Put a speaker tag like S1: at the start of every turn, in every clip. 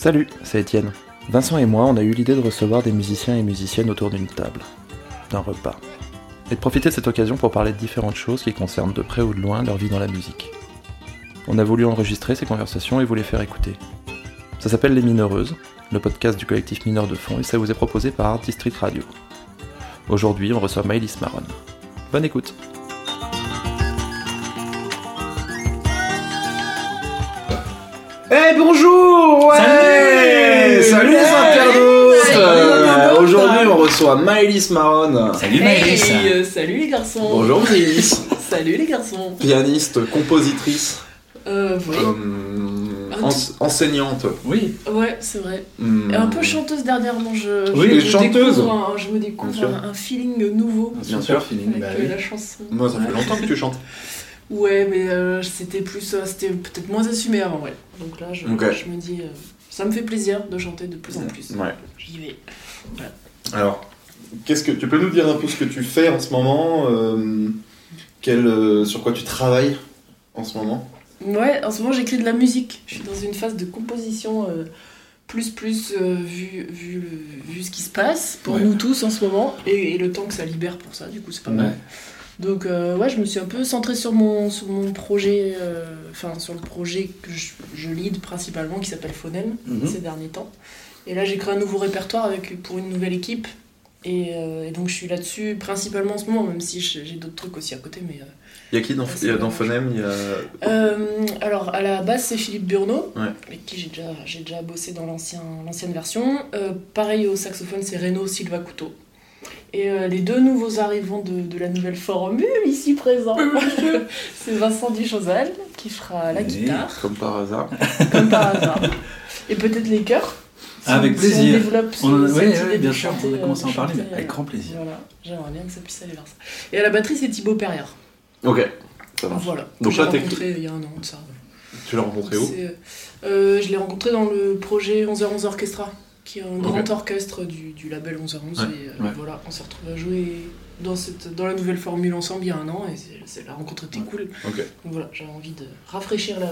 S1: Salut, c'est Étienne. Vincent et moi, on a eu l'idée de recevoir des musiciens et musiciennes autour d'une table, d'un repas, et de profiter de cette occasion pour parler de différentes choses qui concernent de près ou de loin leur vie dans la musique. On a voulu enregistrer ces conversations et vous les faire écouter. Ça s'appelle Les Mineureuses, le podcast du collectif Mineur de Fond, et ça vous est proposé par District Radio. Aujourd'hui, on reçoit Maëlys Maron. Bonne écoute. Eh bonjour ouais.
S2: Salut.
S1: Salut les internautes. Euh, Aujourd'hui on reçoit Maëlys Maron,
S2: Salut
S3: Hey,
S2: Maëlys.
S3: Euh, salut les garçons.
S1: Bonjour Maëlys,
S3: Salut les garçons.
S1: pianiste, compositrice,
S3: Euh, oui.
S1: euh, ense- enseignante.
S2: Oui,
S3: Ouais, c'est vrai.
S1: Hmm.
S3: Et un peu chanteuse dernièrement. Je,
S1: Oui,
S3: je, je
S1: chanteuse.
S3: découvre un- je me découvre un, un feeling nouveau
S1: Bien sûr.
S2: feeling.
S3: avec
S2: bah
S3: euh,
S2: oui.
S3: la chanson.
S1: Moi ça fait longtemps que tu chantes.
S3: Ouais, mais euh, c'était plus, euh, c'était peut-être moins assumé avant, ouais. Donc là, je, je me dis, euh, ça me fait plaisir de chanter de plus en plus.
S1: Ouais.
S3: J'y vais.
S4: Alors, qu'est-ce que tu peux nous dire un peu ce que tu fais en ce moment euh, quel, euh, Sur quoi tu travailles en ce moment?
S3: Ouais, en ce moment j'écris de la musique. Je suis dans une phase de composition euh, plus plus euh, vu, vu, vu ce qui se passe pour
S2: Ouais.
S3: nous tous en ce moment et, et le temps que ça libère pour ça, du coup c'est pas mal. Donc euh, ouais, je me suis un peu centrée sur mon, sur mon projet, enfin sur le projet que je, je lead principalement qui s'appelle Phonème
S2: Mhm.
S3: ces derniers temps. Et là j'ai créé un nouveau répertoire avec, pour une nouvelle équipe. Et, et donc je suis là-dessus principalement en ce moment, même si j'ai d'autres trucs aussi à côté. Mais,
S4: Il y a qui dans, il y a dans Phonème Il y a...
S3: euh, alors, à la base, c'est Philippe Burnot,
S4: Ouais.
S3: avec qui j'ai déjà, j'ai déjà bossé dans l'ancien, l'ancienne version. Euh, pareil, au saxophone, c'est Renaud Silva Couteau. Et euh, les deux nouveaux arrivants de, de la nouvelle formule, ici présents, c'est Vincent Duchosal, qui fera la
S2: Oui.
S3: guitare,
S4: Comme par hasard.
S3: comme par hasard. Et peut-être les chœurs. si
S2: Avec
S3: on- si
S2: plaisir.
S3: on développe ce-
S2: On oui,
S3: de
S2: bien sûr,
S3: chanter,
S2: on a commencé à en parler, mais avec grand plaisir.
S3: Voilà, j'aimerais bien que ça puisse aller vers ça. Et à la batterie, c'est Thibaut Perrière.
S4: Ok, ça marche.
S3: Voilà.
S4: Donc là, t'es-
S3: rencontré il y a un an de ça.
S4: Tu l'as rencontré où
S3: euh, Je l'ai rencontré dans le projet 11h11 Orchestra, qui est un grand orchestre du, du label 11h11.
S4: Ouais,
S3: et euh,
S2: ouais.
S3: voilà, on s'est retrouvés à jouer dans, cette, dans la nouvelle formule ensemble il y a un an, et la rencontre était
S2: Ouais.
S3: cool.
S4: Ok.
S3: Donc voilà, j'avais envie de rafraîchir la.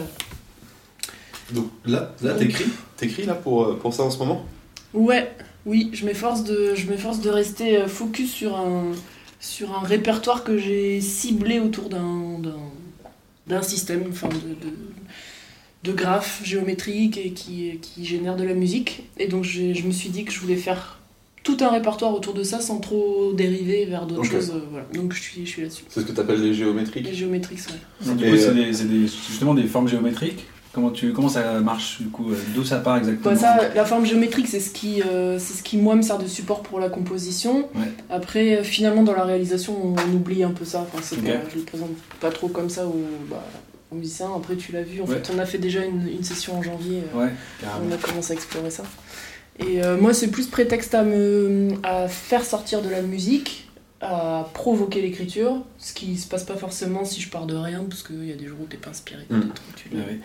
S4: Donc là, là t'écris T'écris là pour, euh, pour ça en ce moment?
S3: Ouais, oui, je m'efforce de, je m'efforce de rester focus sur un, sur un répertoire que j'ai ciblé autour d'un, d'un, d'un système, enfin de, de, de graphes géométriques et qui, qui génère de la musique. Et donc j'ai- je me suis dit que je voulais faire tout un répertoire autour de ça sans trop dériver vers d'autres choses. euh, voilà. Donc je suis, je suis là-dessus.
S4: C'est ce que tu appelles les géométriques
S3: Les géométriques, ouais.
S2: Donc, du
S4: Et,
S2: coup, c'est
S4: euh,
S2: des- c'est des- justement des formes géométriques. Comment, tu, comment ça marche du coup euh, D'où ça part exactement
S3: Bah, ça, la forme géométrique, c'est ce qui, euh, c'est ce qui moi me sert de support pour la composition.
S2: Ouais.
S3: Après, euh, finalement, dans la réalisation, on, oublie un peu ça. Enfin, c'est pas- je le présente pas trop comme ça aux, bah, aux musiciens. Après, tu l'as vu. En
S2: Ouais.
S3: fait, on a fait déjà une, une session en janvier. euh,
S2: Ouais,
S3: on a commencé à explorer ça. Et euh, moi, c'est plus prétexte à me à faire sortir de la musique, à provoquer l'écriture, ce qui se passe pas forcément si je pars de rien, parce qu'il y a des jours où t'es pas inspiré.
S4: Mm.
S3: où tu-
S2: Ouais, ouais.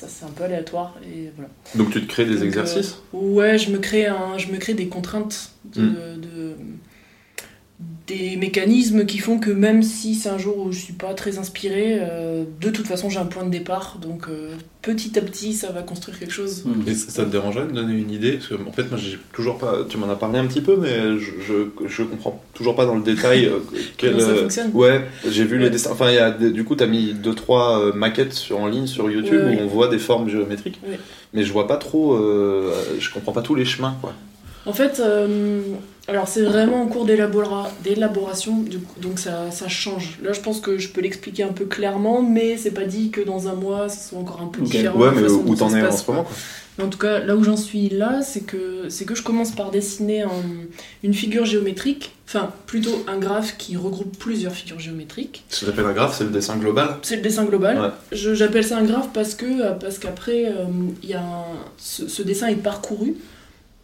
S3: Ça, c'est un peu aléatoire. Et voilà.
S4: Donc tu te crées des
S3: Donc,
S4: exercices?
S3: euh, Ouais, je me crée un, je me crée des contraintes, de,
S4: Mm.
S3: de- des mécanismes qui font que même si c'est un jour où je suis pas très inspirée, euh, de toute façon j'ai un point de départ, donc euh, petit à petit ça va construire quelque chose.
S2: Hmm.
S4: Et ça ça te dérangerait de me donner une idée? Parce que en fait, moi, j'ai toujours pas. Tu m'en as parlé un petit peu, mais je, je, je comprends toujours pas dans le détail euh, quel.
S3: Comment ça fonctionne?
S4: Ouais, j'ai vu les
S3: Ouais.
S4: dessins. Enfin, il y a des- du coup, t'as mis deux trois maquettes sur, en ligne sur YouTube
S3: Ouais, ouais.
S4: où on voit des formes géométriques,
S3: Ouais.
S4: mais je vois pas trop. euh, je comprends pas tous les chemins, quoi.
S3: En fait, euh, alors c'est vraiment en cours d'élabora- d'élaboration, donc ça, ça change. Là, je pense que je peux l'expliquer un peu clairement, mais c'est pas dit que dans un mois, ce soit encore un peu
S2: Ok.
S3: différent.
S4: Ouais, mais
S3: façon
S4: où t'en es en ce moment, quoi.
S3: En tout cas, là où j'en suis là, c'est que, c'est que je commence par dessiner un- une figure géométrique, enfin plutôt un graphe qui regroupe plusieurs figures géométriques.
S4: Ce que j'appelle un graphe, c'est le dessin global?
S3: C'est le dessin global.
S4: Ouais.
S3: J'appelle ça un graphe parce que euh, parce qu'après, euh, il y a un- ce, ce dessin est parcouru.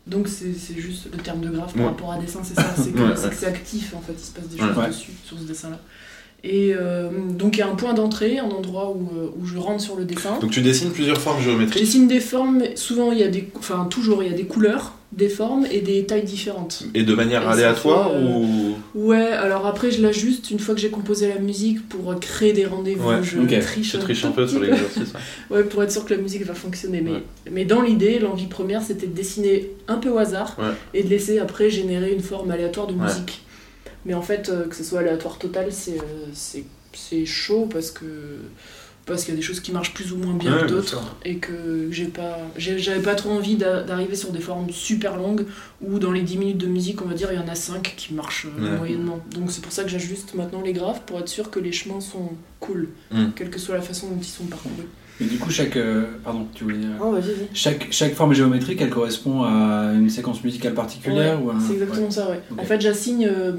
S3: Donc c'est c'est juste le terme de graphe par
S4: Ouais.
S3: rapport à dessin, c'est ça, c'est que
S4: Ouais,
S3: c'est actif en fait, il se passe des
S4: Ouais.
S3: choses dessus, sur ce dessin-là. Et euh, donc il y a un point d'entrée, un endroit où, euh, où je rentre sur le dessin.
S4: Donc tu dessines plusieurs formes
S3: Je
S4: géométriques.
S3: dessine des formes, mais souvent il y a des, enfin toujours il y a des couleurs des formes et des tailles différentes.
S5: Et de manière
S3: Et
S5: aléatoire
S3: fait, euh,
S5: ou
S3: Ouais, alors après je l'ajuste une fois que j'ai composé la musique pour créer des rendez-vous.
S5: Ouais,
S3: je
S2: ok.
S3: triche, un
S5: triches
S3: tout
S5: un peu sur l'exercice ouais.
S3: Ouais, pour être sûr que la musique va fonctionner. Mais,
S5: Ouais.
S3: mais dans l'idée, l'envie première, c'était de dessiner un peu au hasard
S5: Ouais.
S3: et de laisser après générer une forme aléatoire de
S5: Ouais.
S3: musique. Mais en fait, euh, que ce soit aléatoire total, c'est euh, c'est c'est chaud parce que parce qu'il y a des choses qui marchent plus ou moins bien
S5: Ouais,
S3: que d'autres et que j'ai pas j'avais pas trop envie d'a- d'arriver sur des formes super longues où dans les 10 minutes de musique on va dire il y en a 5 qui marchent euh,
S5: Ouais.
S3: moyennement donc c'est pour ça que j'ajuste maintenant les graphes pour être sûr que les chemins sont cool
S5: Mm.
S3: quelle que soit la façon dont ils sont parcourus
S2: Et du coup, chaque. euh, pardon, tu voulais dire.
S3: oh
S2: Chaque, chaque forme géométrique, elle correspond à une séquence musicale particulière
S3: Ouais,
S2: ou un-
S3: C'est exactement ça, ouais. En fait, j'assigne. euh,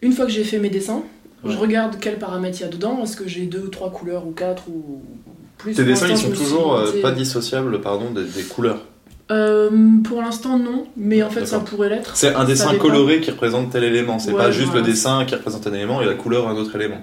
S3: une fois que j'ai fait mes dessins,
S2: Ouais.
S3: je regarde quels paramètres il y a dedans. Est-ce que j'ai deux ou trois couleurs ou quatre ou plus
S5: Tes dessins ils
S3: l'instant,
S5: sont toujours euh,
S3: limité-
S5: pas dissociables pardon des, des couleurs.
S3: Euh, pour l'instant, non. Mais en fait, ça pourrait l'être.
S5: C'est un dessin coloré qui représente tel élément, c'est
S3: Ouais,
S5: pas juste
S3: voilà.
S5: le dessin qui représente un élément et la couleur un autre élément.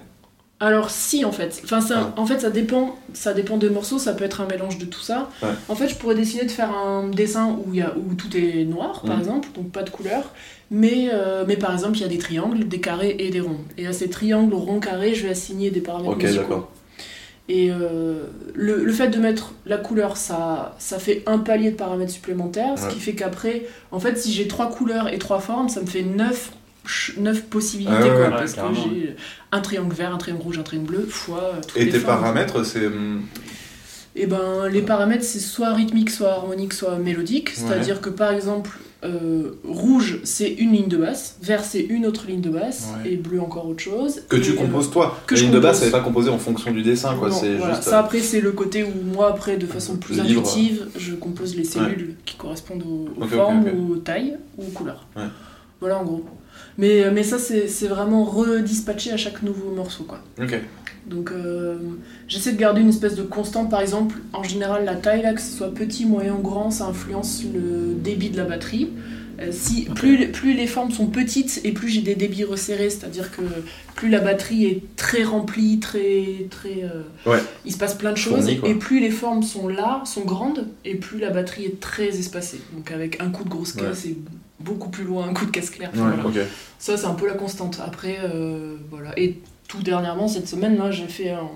S3: Alors si en fait, enfin ça,
S5: Ah.
S3: en fait ça dépend, ça dépend des morceaux, ça peut être un mélange de tout ça.
S5: Ouais.
S3: En fait, je pourrais décider de faire un dessin où il y a où tout est noir par
S5: Mhm.
S3: exemple, donc pas de couleur, mais euh, mais par exemple il y a des triangles, des carrés et des ronds. Et à ces triangles, ronds, carrés, je vais assigner des paramètres
S5: Ok, d'accord.
S3: Et euh, le, le fait de mettre la couleur, ça, ça fait un palier de paramètres supplémentaires, ce qui fait qu'après, en fait, si j'ai trois couleurs et trois formes, ça me fait neuf, ch- neuf possibilités,
S5: Ah
S3: quoi,
S5: ouais,
S3: parce que j'ai un triangle vert, un triangle rouge, un triangle bleu, fois euh, toutes
S5: Et
S3: les
S5: tes
S3: formes.
S5: paramètres, c'est. hum,
S3: Et ben, les paramètres, c'est soit rythmique, soit harmonique, soit mélodique. C'est-à-dire que par exemple, euh, rouge, c'est une ligne de basse, vert, c'est une autre ligne de basse,
S5: Ouais.
S3: et bleu, encore autre chose.
S5: Que tu
S3: Et, euh,
S5: composes toi.
S3: que
S5: la ligne de
S3: compose.
S5: elle n'est pas composée en fonction du dessin, quoi.
S3: Non, voilà.
S5: juste.
S3: Ça, après, c'est le côté où moi, après, de façon plus intuitive, je compose les cellules qui correspondent aux, formes, aux tailles ou aux couleurs. Voilà, en gros. Mais, mais ça, c'est vraiment redispatché à chaque nouveau morceau, quoi. Donc, euh, j'essaie de garder une espèce de constante. Par exemple, en général, la taille, là, que ce soit petit, moyen ou grand, ça influence le débit de la batterie. Euh, si, plus, plus les formes sont petites et plus j'ai des débits resserrés, c'est-à-dire que plus la batterie est très remplie, très. très euh,
S5: Ouais.
S3: Il se passe plein de choses. Et plus les formes sont là, sont grandes, et plus la batterie est très espacée. Donc avec un coup de grosse caisse et beaucoup plus loin, un coup de caisse claire.
S5: Ouais,
S3: Voilà. Ça, c'est un peu la constante. Après, euh, voilà. Et tout dernièrement, cette semaine-là, j'ai fait, un,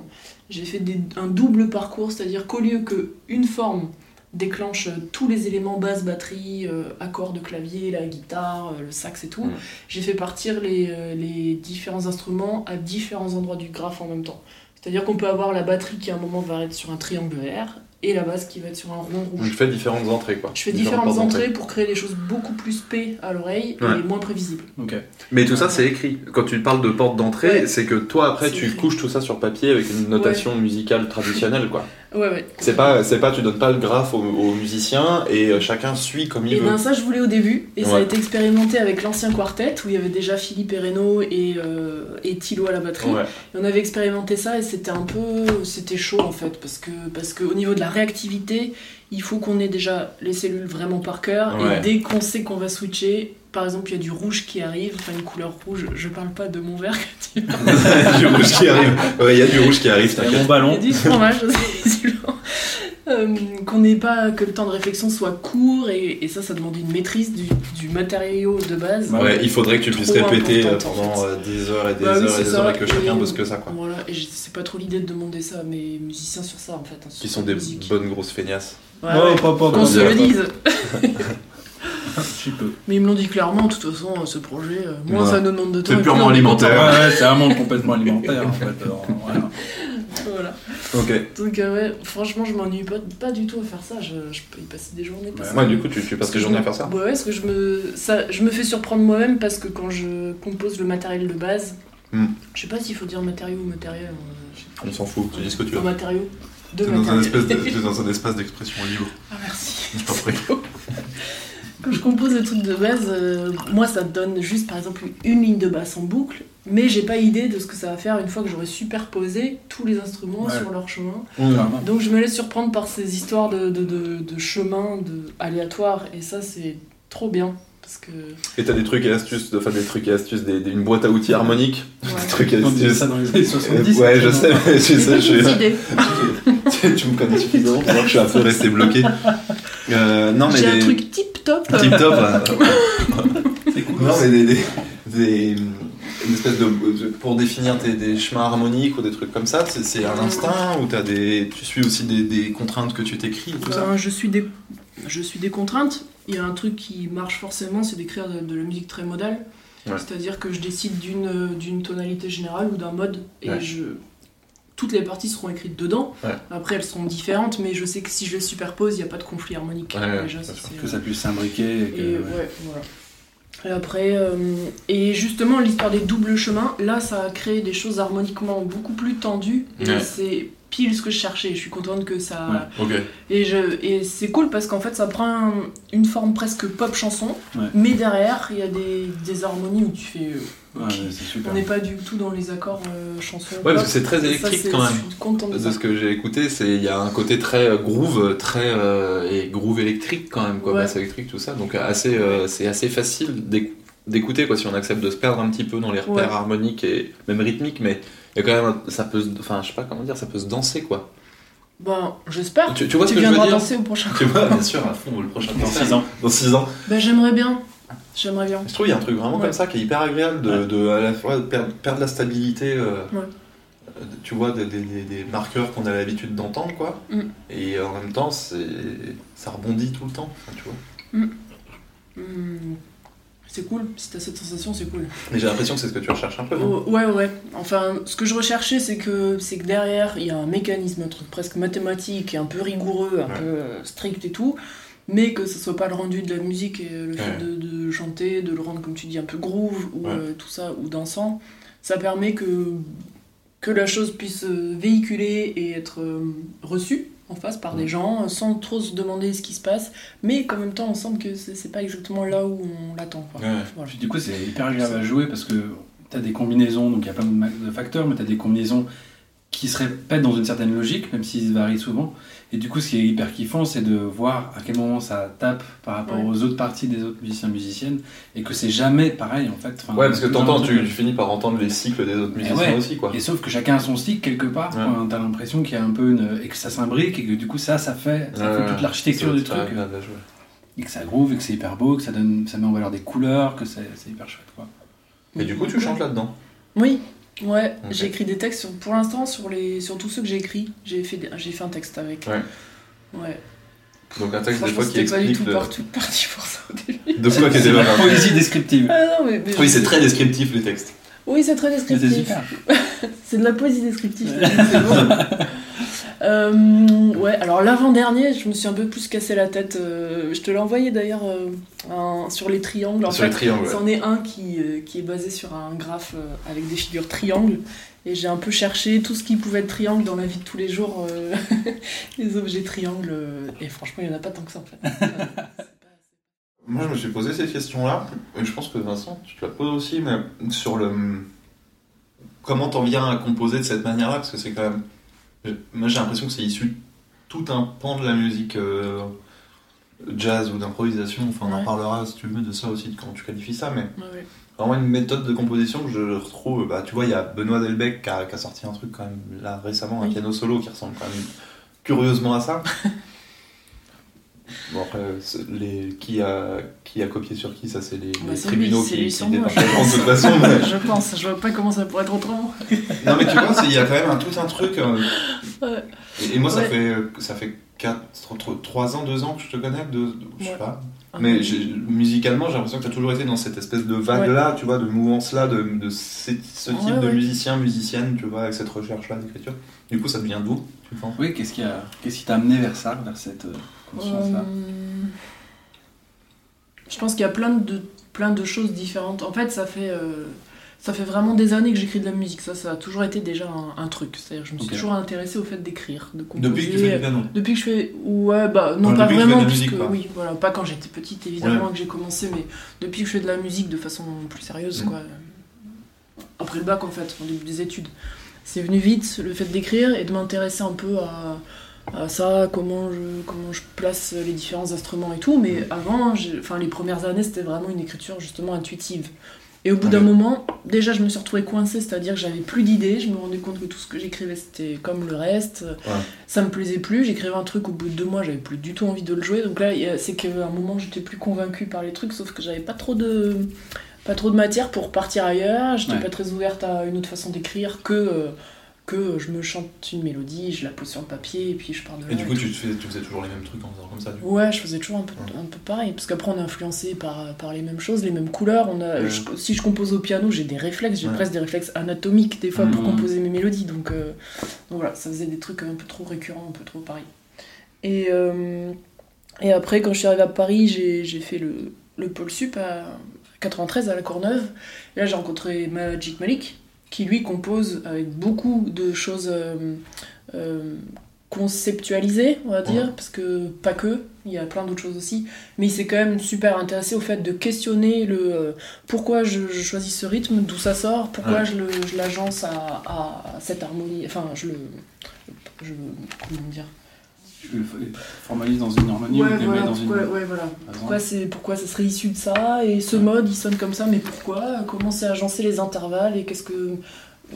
S3: j'ai fait des- un double parcours, c'est-à-dire qu'au lieu qu'une forme déclenche tous les éléments basse, batterie, euh, accords de clavier, la guitare, euh, le sax et tout, j'ai fait partir les, euh, les différents instruments à différents endroits du graphe en même temps. C'est-à-dire qu'on peut avoir la batterie qui à un moment va être sur un triangle vert et la basse qui va être sur un rond
S5: Donc
S3: rouge.
S5: tu fais différentes entrées, quoi.
S3: Je fais différentes entrées pour créer des choses beaucoup plus paix à l'oreille
S5: Ouais.
S3: et moins prévisibles.
S2: Ok.
S5: Mais tout ça, c'est écrit. Quand tu parles de porte d'entrée,
S3: Ouais.
S5: c'est que toi, après, tu
S3: écrit.
S5: couches tout ça sur papier avec une notation musicale traditionnelle, quoi.
S3: Ouais, ouais.
S5: C'est pas, c'est pas, tu donnes pas le graphe aux, aux musiciens et euh, chacun suit comme il
S3: Et
S5: veut.
S3: ben ça je voulais au début et ça a été expérimenté avec l'ancien quartet où il y avait déjà Philippe Ereno et, euh, et Thilo à la batterie.
S5: Ouais.
S3: Et on avait expérimenté ça et c'était un peu c'était chaud en fait parce que parce que au niveau de la réactivité il faut qu'on ait déjà les cellules vraiment par cœur et dès qu'on sait qu'on va switcher par exemple il y a du rouge qui arrive enfin une couleur rouge je parle pas de mon verre
S5: du rouge qui arrive. Ouais, il y a du rouge qui arrive,
S2: C'est un
S5: t'inquiète.
S2: bon
S3: Il y
S2: ballon.
S3: a du fromage aussi. Euh, qu'on n'ait pas que le temps de réflexion soit court et, et ça ça demande une maîtrise du, du matériau de base
S2: Bah
S5: Ouais, il faudrait que tu puisses répéter euh,
S3: importante, en
S5: pendant
S3: fait.
S5: euh, des heures et des
S3: Bah
S5: heures et des
S3: ça.
S5: heures et que chacun
S3: Et-
S5: bosse que ça, quoi.
S3: Voilà, et c'est pas trop l'idée de demander ça à mes musiciens sur ça en fait. hein,
S5: Qui sont des
S3: musique.
S5: bonnes grosses feignasses.
S3: Ouais,
S2: Oh,
S3: ouais.
S2: pas, pas,
S3: Qu'on se le dise.
S2: Un petit peu.
S3: Mais ils me l'ont dit clairement, de toute façon, ce projet, euh, moins ça nous demande de temps.
S5: C'est purement alimentaire.
S2: Ouais, ouais, c'est un monde complètement alimentaire en fait. alors, voilà.
S3: Voilà.
S5: Ok.
S3: Donc, euh, ouais, franchement, je m'ennuie pas, pas du tout à faire ça. Je, je peux y passer des journées. parce
S5: Ouais, du coup, tu, tu passes
S3: que
S5: journées à faire ça
S3: Ouais, parce que je me, ça, je me fais surprendre moi-même parce que quand je compose le matériel de base,
S5: Hmm.
S3: je sais pas s'il faut dire matériau ou matériel. euh.
S5: On s'en fout, tu dis ce que tu veux.
S3: matériau. De
S5: T'es dans, un
S3: matériel.
S5: espèce de- t'es dans un espace d'expression libre.
S3: Ah, merci.
S5: Je t'en prie.
S3: Quand je compose le truc de base, euh, moi ça donne juste par exemple une ligne de basse en boucle, mais j'ai pas idée de ce que ça va faire une fois que j'aurai superposé tous les instruments
S2: Ouais.
S3: sur leur chemin. Donc je me laisse surprendre par ces histoires de, de, de, de chemins de, aléatoires, et ça c'est trop bien. Parce que.
S5: Et t'as des trucs et astuces, enfin des trucs et astuces, des, des- une boîte à outils harmonique,
S3: Ouais.
S5: des trucs et astuces.
S2: ça dans les années 70.
S5: ouais, je sais, mais tu sais,
S3: Des
S5: je suis. tu me connais suffisamment pour voir que je suis un peu resté bloqué. Euh, non, mais
S3: J'ai un
S5: des-
S3: truc tip top.
S5: Tip top. euh,
S2: C'est cool.
S5: non, mais des, des, des- une espèce de, de- pour définir tes, des chemins harmoniques ou des trucs comme ça, c'est, c'est un instinct ou t'as des, tu suis aussi des, des contraintes que tu t'écris tout ça?
S3: Ben, je, suis des, je suis des contraintes. Il y a un truc qui marche forcément, c'est d'écrire de, de la musique très modale.
S5: Ouais.
S3: C'est-à-dire que je décide d'une, d'une tonalité générale ou d'un mode et
S5: Ouais.
S3: je, toutes les parties seront écrites dedans.
S5: Ouais.
S3: Après, elles seront différentes, mais je sais que si je les superpose, il n'y a pas de conflit harmonique.
S5: Ouais,
S3: déjà, ça,
S2: Que ça puisse s'imbriquer. et que-
S3: Et,
S2: ouais.
S3: ouais, voilà. Et après, euh, et justement, l'histoire des doubles chemins, là, ça a créé des choses harmoniquement beaucoup plus tendues. Et
S5: Ouais.
S3: c'est pile ce que je cherchais. Je suis contente que ça. Et, je, et c'est cool parce qu'en fait, ça prend un- une forme presque pop chanson,
S2: Ouais.
S3: mais derrière, il y a des, des harmonies où tu fais. euh,
S2: Ouais, super.
S3: On n'est pas du tout dans les accords euh, chansons.
S5: Ouais, parce que c'est très
S3: ça,
S5: électrique quand même.
S3: Je suis contente de
S5: ce que j'ai écouté, c'est il y a un côté très euh, groove, très euh, et groove électrique quand même, quoi,
S3: Ouais.
S5: basse électrique, tout ça. Donc assez, euh, c'est assez facile d'éc- d'écouter quoi, si on accepte de se perdre un petit peu dans les repères
S3: Ouais.
S5: harmoniques et même rythmiques, mais il y a quand même, ça peut, se- enfin, je sais pas comment dire, ça peut se danser quoi.
S3: Ben, j'espère.
S5: Tu, tu vois ce que je
S3: viendras
S5: veux dire
S3: danser au prochain
S5: Tu vois, bien sûr, à fond le prochain
S2: Dans
S5: concert.
S2: 6 ans.
S5: Dans 6 ans.
S3: Ben, j'aimerais bien. J'aimerais bien.
S5: Je trouve qu'il y a un truc vraiment
S3: Ouais.
S5: comme ça qui est hyper agréable de,
S2: Ouais.
S5: de à la fois de perdre, perdre la stabilité. euh,
S3: Ouais.
S5: Tu vois, des, des- des- des marqueurs qu'on a l'habitude d'entendre, quoi.
S3: Mm.
S5: Et en même temps, ça rebondit tout le temps, tu vois.
S3: Hmm. C'est cool. Si t'as cette sensation, c'est cool.
S5: Mais j'ai l'impression que c'est ce que tu recherches un peu, non?
S3: Oh, ouais, ouais. Enfin, ce que je recherchais, c'est que, c'est que derrière, il y a un mécanisme, un truc presque mathématique et un peu rigoureux, un
S5: Ouais.
S3: peu euh, strict et tout, mais que ce soit pas le rendu de la musique et le fait
S5: Ouais.
S3: de, de chanter, de le rendre, comme tu dis, un peu groove ou
S5: Ouais.
S3: euh, tout ça, ou dansant. Ça permet que, que la chose puisse euh, véhiculer et être euh, reçue en face par
S5: Ouais.
S3: des gens euh, sans trop se demander ce qui se passe, mais qu'en même temps, on sent que c'est pas exactement là où on l'attend. Voilà.
S2: Du coup, c'est hyper agréable à jouer parce que tu as des combinaisons, donc il y a plein de facteurs, mais tu as des combinaisons qui se répètent dans une certaine logique, même s'ils varient souvent. Et du coup, ce qui est hyper kiffant, c'est de voir à quel moment ça tape par rapport
S3: Ouais.
S2: aux autres parties des autres musiciens musiciennes, et que c'est jamais pareil en fait. Enfin,
S5: Ouais, parce que t'entends, tu, tu finis par entendre les cycles des autres
S2: Mais
S5: musiciens
S2: ouais.
S5: aussi, quoi.
S2: Et sauf que chacun a son cycle quelque part,
S5: Ouais.
S2: quoi. t'as l'impression qu'il y a un peu une. et que ça s'imbrique, et que du coup, ça, ça fait, ça fait
S5: Ouais,
S2: toute l'architecture du truc. Et que ça groove, et que c'est hyper beau, que ça, donne, ça met en valeur des couleurs, que c'est c'est hyper chouette quoi.
S5: Et du coup, tu chantes là-dedans?
S3: Oui, ouais, j'ai écrit des textes sur- pour l'instant sur les sur tous ceux que j'ai écrits. J'ai fait des- j'ai fait un texte avec.
S5: Ouais.
S3: Ouais.
S5: Donc un texte des
S3: Franchement,
S5: fois qui
S3: c'était pas du
S5: explique
S3: tout
S5: de,
S3: parti, parti pour ça au début.
S5: de quoi qui
S2: la poésie descriptive.
S3: Ah non, mais, mais-
S5: Oui, c'est très descriptif les textes.
S3: Oui, c'est très descriptif. C'est de la poésie descriptive. c'est bon. Euh, ouais, alors l'avant-dernier, je me suis un peu plus cassé la tête. euh, je te l'ai envoyé d'ailleurs euh, sur les triangles. En
S5: Sur les triangles. ouais.
S3: C'en est un qui, euh, qui est basé sur un graphe euh, avec des figures triangles. Et j'ai un peu cherché tout ce qui pouvait être triangle dans la vie de tous les jours, euh, les objets triangles. euh, et franchement, il n'y en a pas tant que ça en fait.
S5: Moi, je me suis posé cette question-là, et je pense que Vincent, tu te la poses aussi, mais sur le. Comment t'en viens à composer de cette manière-là Parce que c'est quand même. Moi, j'ai l'impression que c'est issu de tout un pan de la musique euh, jazz ou d'improvisation. Enfin, on en parlera si tu veux de ça aussi, quand tu qualifies ça, mais
S3: ouais.
S5: vraiment une méthode de composition que je retrouve. Bah, tu vois, il y a Benoît Delbecq qui a, qui a sorti un truc quand même là récemment, un
S3: Oui.
S5: piano solo qui ressemble quand même curieusement à ça. bon après, les, qui a qui a copié sur qui, ça c'est les,
S3: Bah,
S5: les tribunaux
S3: lui,
S5: qui,
S3: lui
S5: qui
S3: moi,
S5: de toute
S3: pense.
S5: façon. mais-
S3: je pense, je vois pas comment ça pourrait être autrement.
S5: non mais tu vois, il y a quand même un, tout un truc. euh,
S3: Ouais.
S5: et, et moi ça fait ça fait 4, 3 ans, 2 ans que je te connais, de, je sais
S3: Ouais.
S5: pas. Mais j'ai- musicalement, j'ai l'impression que tu as toujours été dans cette espèce de vague-là, tu vois, de mouvance-là, de, de ce, ce type
S3: Ouais,
S5: de
S3: ouais.
S5: musicien, musicienne, tu vois, avec cette recherche-là d'écriture. Du coup, ça devient d'où, tu penses?
S2: Oui, qu'est-ce qui a- qu'est-ce qui t'a amené vers ça, vers cette euh,
S3: Je pense qu'il y a plein de, plein de choses différentes. En fait, ça fait, euh, ça fait vraiment des années que j'écris de la musique. Ça, ça a toujours été déjà un, un truc. C'est-à-dire que je me suis toujours intéressée au fait d'écrire, de composer.
S5: Depuis que tu fais du piano.
S3: Depuis que je fais. Ouais, bah, non, pas vraiment, oui, voilà, pas quand j'étais petite, évidemment,
S5: Ouais.
S3: que j'ai commencé, mais depuis que je fais de la musique de façon plus sérieuse,
S5: Mm.
S3: quoi. Après le bac, en fait, au début des études. C'est venu vite, le fait d'écrire et de m'intéresser un peu à, à ça, comment je, comment je place les différents instruments et tout. Mais avant, j'ai- enfin, les premières années, c'était vraiment une écriture justement intuitive. Et au bout d'un moment, déjà, je me suis retrouvée coincée, c'est-à-dire que j'avais plus d'idées. Je me rendais compte que tout ce que j'écrivais, c'était comme le reste. Ça me plaisait plus. J'écrivais un truc, au bout de deux mois, j'avais plus du tout envie de le jouer. Donc là, c'est qu'à un moment, j'étais plus convaincue par les trucs, sauf que j'avais pas trop de pas trop de matière pour partir ailleurs. J'étais
S2: Ouais.
S3: pas très ouverte à une autre façon d'écrire que euh, que je me chante une mélodie, je la pose sur le papier et puis je pars de là.
S4: Et du coup, tu, faisais toujours les mêmes trucs en faisant comme ça, du coup.
S3: Ouais, je faisais toujours un peu, un peu pareil, parce qu'après on est influencé par, par les mêmes choses, les mêmes couleurs. On a,
S4: Ouais.
S3: je- si je compose au piano, j'ai des réflexes, j'ai
S4: Ouais.
S3: presque des réflexes anatomiques des fois pour
S2: Mhm.
S3: composer mes mélodies. Donc, euh, donc voilà, ça faisait des trucs un peu trop récurrents, un peu trop pareil. Et, euh, et après, quand je suis arrivée à Paris, j'ai j'ai fait le, le pôle sup à 93 à la Courneuve. Et là, j'ai rencontré Magic Malik, qui lui compose avec beaucoup de choses euh, euh, conceptualisées, on va dire,
S4: Ouais.
S3: parce que pas que, il y a plein d'autres choses aussi. Mais il s'est quand même super intéressé au fait de questionner le euh, pourquoi je, je choisis ce rythme, d'où ça sort, pourquoi
S4: Ouais.
S3: je l'agence à, à cette harmonie, enfin, je le. Je, comment dire
S2: Je le formalise dans une harmonie ou mets dans une.
S3: pourquoi, ouais, voilà.
S2: par exemple.
S3: Pourquoi, c'est, pourquoi ça serait issu de ça Et ce mode, il sonne comme ça, mais pourquoi? Comment c'est agencé les intervalles Et qu'est-ce que...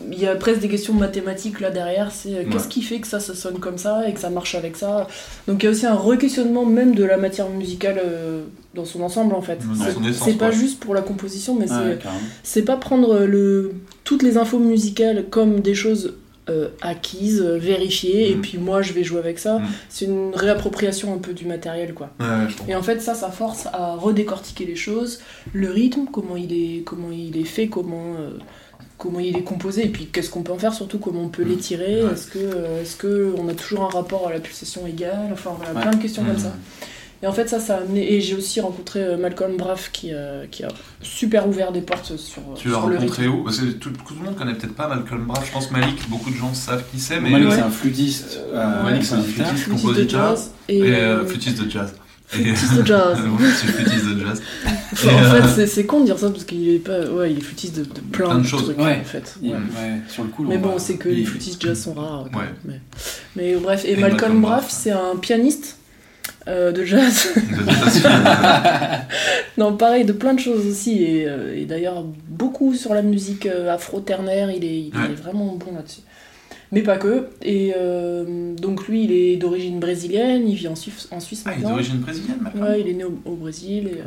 S3: Il y a presque des questions mathématiques là derrière, c'est euh, qu'est-ce
S4: Ouais.
S3: qui fait que ça, ça sonne comme ça et que ça marche avec ça? Donc il y a aussi un re-questionnement même de la matière musicale euh, dans son ensemble en fait. C'est, pas juste pour la composition, mais
S2: Ouais,
S3: c'est, pas prendre le, toutes les infos musicales comme des choses euh, acquises, euh, vérifiées, et
S4: Mhm.
S3: puis moi je vais jouer avec ça.
S4: Mhm.
S3: C'est une réappropriation un peu du matériel quoi.
S4: Ouais.
S3: Et en fait, ça, ça force à redécortiquer les choses, le rythme, comment il est, comment il est fait, comment, euh, comment il est composé, et puis qu'est-ce qu'on peut en faire, surtout comment on peut l'étirer,
S4: Ouais.
S3: est-ce que, euh, est-ce que on a toujours un rapport à la pulsation égale, enfin voilà,
S2: Ouais.
S3: plein de questions comme ça. Et en fait, ça, ça a amené, et j'ai aussi rencontré euh, Malcolm Braff qui, euh, qui a super ouvert des portes sur,
S4: Tu l'as rencontré où Parce que tout, tout le monde connaît peut-être pas Malcolm Braff. Je pense Malik, beaucoup de gens savent qui c'est, mais.
S2: Malik,
S3: Ouais.
S2: c'est un flûtiste. euh,
S4: Malik, c'est un flûtiste. Compositeur.
S3: jazz. Et,
S4: Et
S3: euh,
S4: euh, flûtiste de jazz. Et-
S3: flûtiste de jazz.
S4: Flûtiste de jazz. Et,
S3: en
S4: euh,
S3: fait, c'est- c'est con de dire ça parce qu'il est pas. Ouais, il est flûtiste de, de plein,
S4: Plein de
S3: de
S4: choses.
S3: trucs
S2: Ouais.
S3: en fait.
S2: Il-
S3: Ouais.
S2: ouais, sur le coup,
S3: Mais
S2: on
S3: bon, c'est que
S2: il-
S3: les flûtistes jazz sont rares.
S4: Ouais.
S3: Mais, mais bref, et,
S4: Et
S3: Malcolm,
S4: Malcolm
S3: Braff,
S4: Braff.
S3: c'est un pianiste euh, de jazz. Non, pareil, de plein de choses aussi. Et, euh, et d'ailleurs, beaucoup sur la musique euh, afro-ternaire, il, est, il
S4: Ouais.
S3: est vraiment bon là-dessus. Mais pas que. Et euh, donc lui, il est d'origine brésilienne, il vit en Suisse, en Suisse
S4: Ah, il est
S3: maintenant.
S4: d'origine brésilienne, Malcolm
S3: Ouais, il est né au, au Brésil. Et.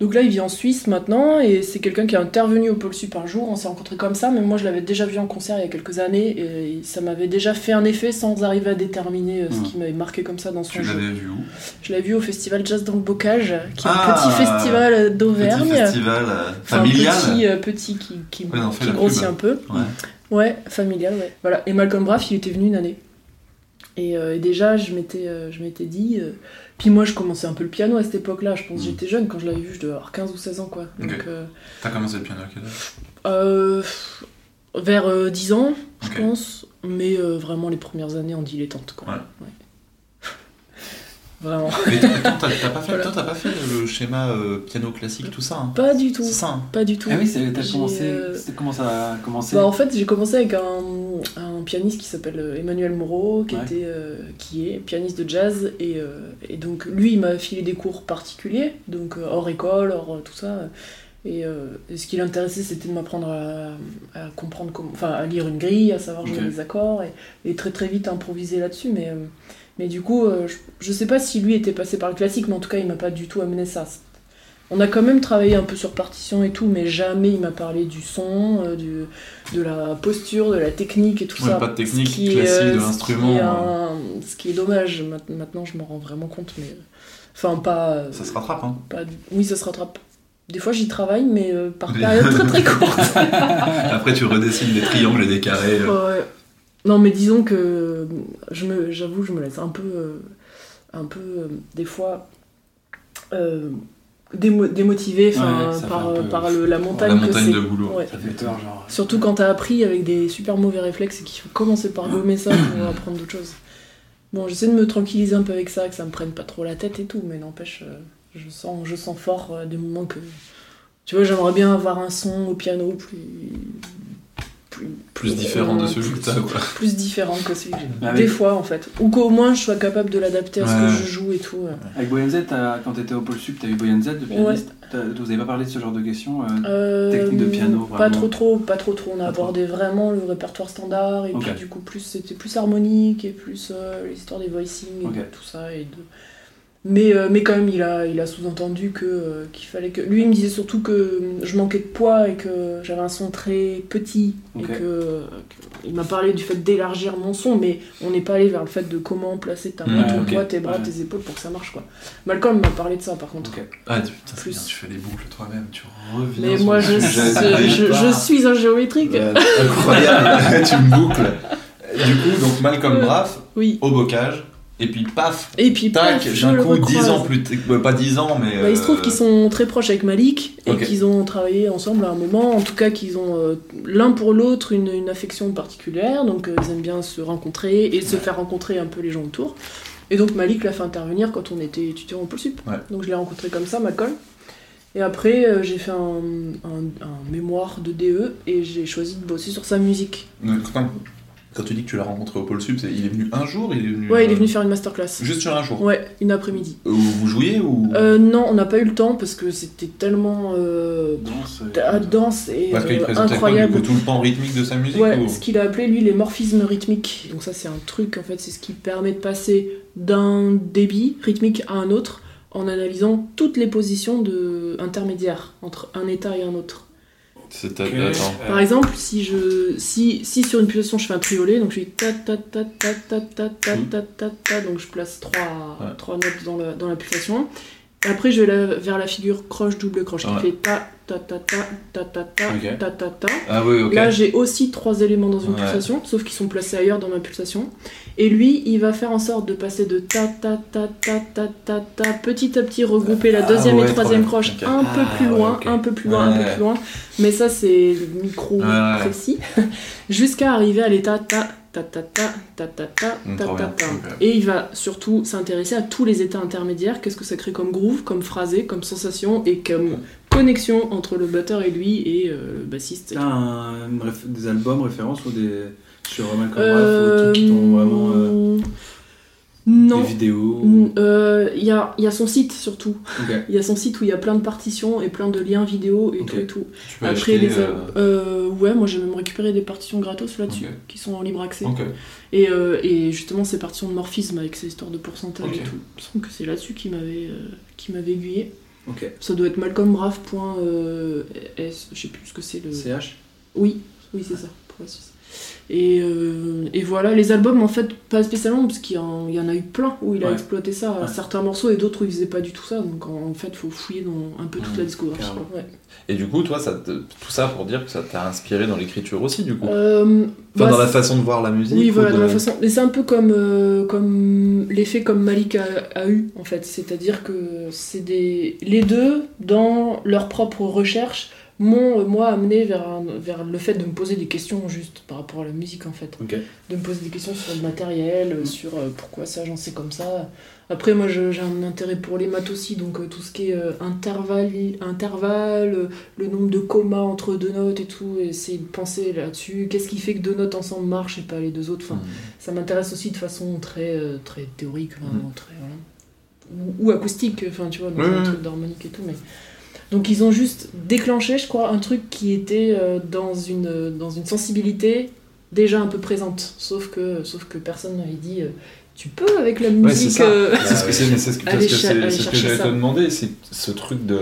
S3: Donc là, il vit en Suisse maintenant et c'est quelqu'un qui est intervenu au Pôle Sup un jour. On s'est rencontrés comme ça, mais moi je l'avais déjà vu en concert il y a quelques années et ça m'avait déjà fait un effet sans arriver à déterminer euh, ce
S2: Mhm.
S3: qui m'avait marqué comme ça dans son
S4: Tu
S3: jeu.
S4: l'avais vu où?
S3: Je l'ai vu au festival Jazz dans le Bocage, qui est
S4: Ah,
S3: un petit festival d'Auvergne.
S4: Petit festival euh,
S3: Enfin,
S4: familial.
S3: petit, euh, petit qui, qui,
S4: Ouais, non, fais
S3: qui
S4: la
S3: grossit
S4: pub.
S3: un peu.
S4: Ouais.
S3: Ouais, familial, ouais. Voilà. Et Malcolm Braff, il était venu une année. Et, euh, et déjà, je m'étais, je m'étais dit. Puis moi, je commençais un peu le piano à cette époque-là. Je pense que
S4: Mhm.
S3: j'étais jeune quand je l'avais vu, je devais avoir 15 ou 16 ans, quoi. Donc, euh,
S4: T'as commencé le piano à quel âge?
S3: euh, vers euh, 10 ans, je pense. Mais euh, vraiment, les premières années en dilettante, quoi.
S4: Ouais.
S3: Vraiment.
S4: Mais t'as pas fait, toi, pas fait le schéma euh, piano classique, tout ça hein
S3: Pas du tout.
S4: C'est ça hein
S3: Pas du tout.
S2: Ah oui, t'as commencé.
S3: euh,
S2: Comment ça a commencé
S3: Bah, en fait, j'ai commencé avec un, un pianiste qui s'appelle euh, Emmanuel Moreau, qui,
S2: Ouais.
S3: était, euh, qui est pianiste de jazz. Et, euh, et donc, lui, il m'a filé des cours particuliers, donc euh, hors école, hors euh, tout ça. Et, euh, et ce qui l'intéressait, c'était de m'apprendre à, à comprendre comment. Enfin, à lire une grille, à savoir jouer
S2: Ok.
S3: les accords, et, et très très vite improviser là-dessus. Mais, euh, mais du coup, euh, je, je sais pas si lui était passé par le classique, mais en tout cas, il m'a pas du tout amené ça. On a quand même travaillé un peu sur partition et tout, mais jamais il m'a parlé du son, euh, du, de la posture, de la technique et tout
S4: Ouais,
S3: ça.
S4: pas de technique
S3: qui
S4: classique de l'instrument,
S3: un- Ce qui est dommage, Maint- maintenant je m'en rends vraiment compte, mais. Enfin, pas. euh,
S4: Ça se rattrape, hein
S3: pas Oui, ça se rattrape. Des fois j'y travaille, mais par période très très courte.
S4: Après, tu redessines des triangles et des carrés.
S3: Ouais. Non, mais disons que je me, j'avoue, je me laisse un peu, euh, un peu, euh, des fois, euh, démo- démotivée
S2: Ouais,
S3: par,
S2: peu-
S3: par le- la montagne.
S4: La
S3: que
S4: montagne
S3: c'est.
S4: de boulot.
S3: Ouais.
S2: Ça fait peur, genre.
S3: Surtout quand t'as appris avec des super mauvais réflexes et qu'il faut commencer par gommer ça pour apprendre d'autres choses. Bon, j'essaie de me tranquilliser un peu avec ça, que ça me prenne pas trop la tête et tout, mais n'empêche, euh, je sens, je sens fort euh, des moments que. Tu vois, j'aimerais bien avoir un son au piano plus. Plus,
S5: Plus différent de celui que t'as, quoi.
S3: plus différent que celui que j'ai.
S2: Ah
S3: Des fois en fait. Ou qu'au moins je sois capable de l'adapter à ce
S5: Ouais.
S3: que je joue et tout. euh.
S2: Avec Boyan Z, quand t'étais au pôle sup, t'as eu Boyan Z, le pianiste. T'as- Vous avez pas parlé de ce genre de questions euh,
S3: Euh,
S2: Technique de piano,
S3: Pas trop trop, pas trop trop. On a
S2: Pas trop.
S3: abordé vraiment le répertoire standard et puis du coup plus c'était plus harmonique et plus euh, l'histoire des voicings et de tout ça et de. Mais, euh, mais quand même, il a, il a sous-entendu que, euh, qu'il fallait que. Lui, il me disait surtout que euh, je manquais de poids et que j'avais un son très petit. Et que, que- Il m'a parlé du fait d'élargir mon son, mais on n'est pas allé vers le fait de comment placer ta main,
S5: Ouais,
S3: ton
S2: ok.
S3: poids, tes bras,
S2: Ouais.
S3: tes épaules pour que ça marche. quoi. Malcolm m'a parlé de ça par contre.
S2: Ok.
S5: Ah, putain, c'est
S3: Plus.
S5: bien, tu fais les boucles toi-même, tu reviens.
S3: Mais
S5: sur
S3: moi,
S5: le
S3: je,
S5: sujet
S3: je,
S5: dès
S3: je-
S5: le
S3: je
S5: départ.
S3: suis un géométrique.
S5: Incroyable, tu me boucles. Du coup, donc Malcolm
S3: Ouais.
S5: Braff,
S3: Oui.
S5: au bocage, et puis paf,
S3: Et puis,
S5: tac, d'un coup, 10
S3: recroise.
S5: ans plus tard, bah, pas 10 ans, mais.
S3: Bah, il se trouve
S5: euh,
S3: qu'ils sont très proches avec Malik et qu'ils ont travaillé ensemble à un moment. En tout cas, qu'ils ont euh, l'un pour l'autre une, une affection particulière. Donc, euh, ils aiment bien se rencontrer et se faire rencontrer un peu les gens autour. Et donc, Malik l'a fait intervenir quand on était étudiant au Pôle Sup.
S5: Ouais.
S3: Donc, je l'ai rencontré comme ça, Malcolm. Et après, euh, j'ai fait un, un- un mémoire de DE et j'ai choisi de bosser sur sa musique.
S5: Quand, tu dis que tu l'as rencontré au Pôle Sup, c'est- il est venu un jour il est venu,
S3: Ouais, il est
S5: euh,
S3: venu faire une masterclass.
S5: Juste sur un jour
S3: Ouais, une après-midi.
S5: Où Vous jouiez ou?
S3: Euh, non, on n'a pas eu le temps parce que c'était tellement euh,
S2: Danse,
S3: ah, dense et
S5: Parce qu'il
S3: euh,
S5: présentait
S3: incroyable.
S5: quoi, du coup, tout le pan rythmique de sa musique
S3: Ouais,
S5: ou-
S3: ce qu'il a appelé lui les morphismes rythmiques. Donc ça c'est un truc en fait, c'est ce qui permet de passer d'un débit rythmique à un autre en analysant toutes les positions de intermédiaires entre un état et un autre.
S2: Euh,
S3: Par exemple, si je si, si sur une pulsation je fais un triolet, donc je fais ta ta ta ta ta ta ta ta ta ta, donc je place trois,
S5: Ouais.
S3: trois notes dans la, dans la pulsation. Et après je vais la- vers la figure croche double croche qui
S5: Ouais.
S3: fait ta ta ta ta ta ta ta ta ta ta.
S5: Ah oui.
S3: Là, j'ai aussi trois éléments dans une
S5: Ouais.
S3: pulsation, sauf qu'ils sont placés ailleurs dans ma pulsation. Et lui, il va faire en sorte de passer de ta ta ta ta ta ta ta petit à petit regrouper la
S5: Ah
S3: deuxième
S5: ouais,
S3: et troisième croche
S5: Ok.
S3: un peu
S2: Ah
S3: plus
S2: ouais,
S3: loin,
S2: ok.
S3: un peu plus loin, un
S5: Ouais.
S3: peu plus loin. Mais ça, c'est le micro précis. Jusqu'à arriver à l'état ta ta ta ta ta ta ta
S5: Mm,
S3: ta ta ta. Et il va surtout s'intéresser à tous les états intermédiaires. Qu'est-ce que ça crée comme groove, comme phrasé, comme sensation et comme connexion entre le batteur et lui et euh, le bassiste.
S2: T'as un- des albums références ou des. Sur Malcolm
S3: Euh,
S2: trucs qui t'ont vraiment. euh,
S3: Non.
S2: Des vidéos
S3: Mm, euh, Il y, a, il y a son site surtout. Il y a son site où il y a plein de partitions et plein de liens vidéo et tout et tout.
S5: Tu peux
S3: Après,
S5: acheter,
S3: les.
S5: euh,
S3: euh, ouais, moi j'ai même récupéré des partitions gratos là-dessus qui sont en libre accès. Et, euh, et justement, ces partitions de morphisme avec ces histoires de pourcentage et tout. Il me semble que c'est là-dessus qui m'avait euh, qui m'avait aiguillé. Ça doit être malcolmbraff.s. Je sais plus ce que c'est le.
S2: CH
S3: Oui, oui, c'est ça, pour la Suisse. Et, euh, et voilà, les albums, en fait, pas spécialement, parce qu'il y, en- il y en a eu plein où il a
S2: Ouais.
S3: exploité ça,
S2: Ouais.
S3: certains morceaux, et d'autres où il faisait pas du tout ça. Donc en, en fait, faut fouiller dans un peu toute
S5: Mmh,
S3: la discographie. quoi, ouais.
S5: Et du coup, toi, ça te- tout ça pour dire que ça t'a inspiré dans l'écriture aussi, du coup?
S3: Euh,
S5: enfin,
S3: bah,
S5: dans la façon de voir la musique.
S3: Oui,
S5: ou
S3: voilà,
S5: de-
S3: dans la façon. Mais c'est un peu comme, euh, comme l'effet comme Malik a, a eu, en fait. C'est-à-dire que c'est des. Les deux, dans leur propre recherche, m'ont, euh, moi, amené vers, un- vers le fait de me poser des questions juste par rapport à la musique, en fait. De me poser des questions sur le matériel, euh, sur euh, pourquoi ça, j'en sais comme ça. Après, moi, j'ai un intérêt pour les maths aussi, donc euh, tout ce qui est euh, intervalle, intervalle le nombre de commas entre deux notes et tout, et essayer de penser là-dessus. Qu'est-ce qui fait que deux notes ensemble marchent et pas les deux autres? Enfin,
S5: Mmh.
S3: ça m'intéresse aussi de façon très, très théorique, vraiment,
S5: Mhm.
S3: très, voilà. ou, ou acoustique, enfin tu vois, dans
S5: Ouais,
S3: un
S5: ouais.
S3: truc d'harmonique et tout. Mais... Donc ils ont juste déclenché, je crois, un truc qui était euh, dans, une, dans une sensibilité déjà un peu présente. Sauf que, sauf que personne n'avait dit euh, tu peux avec la
S5: Ouais, c'est
S3: musique.
S5: ça.
S3: euh,
S5: C'est ce que que, que j'allais te demander, c'est ce truc de.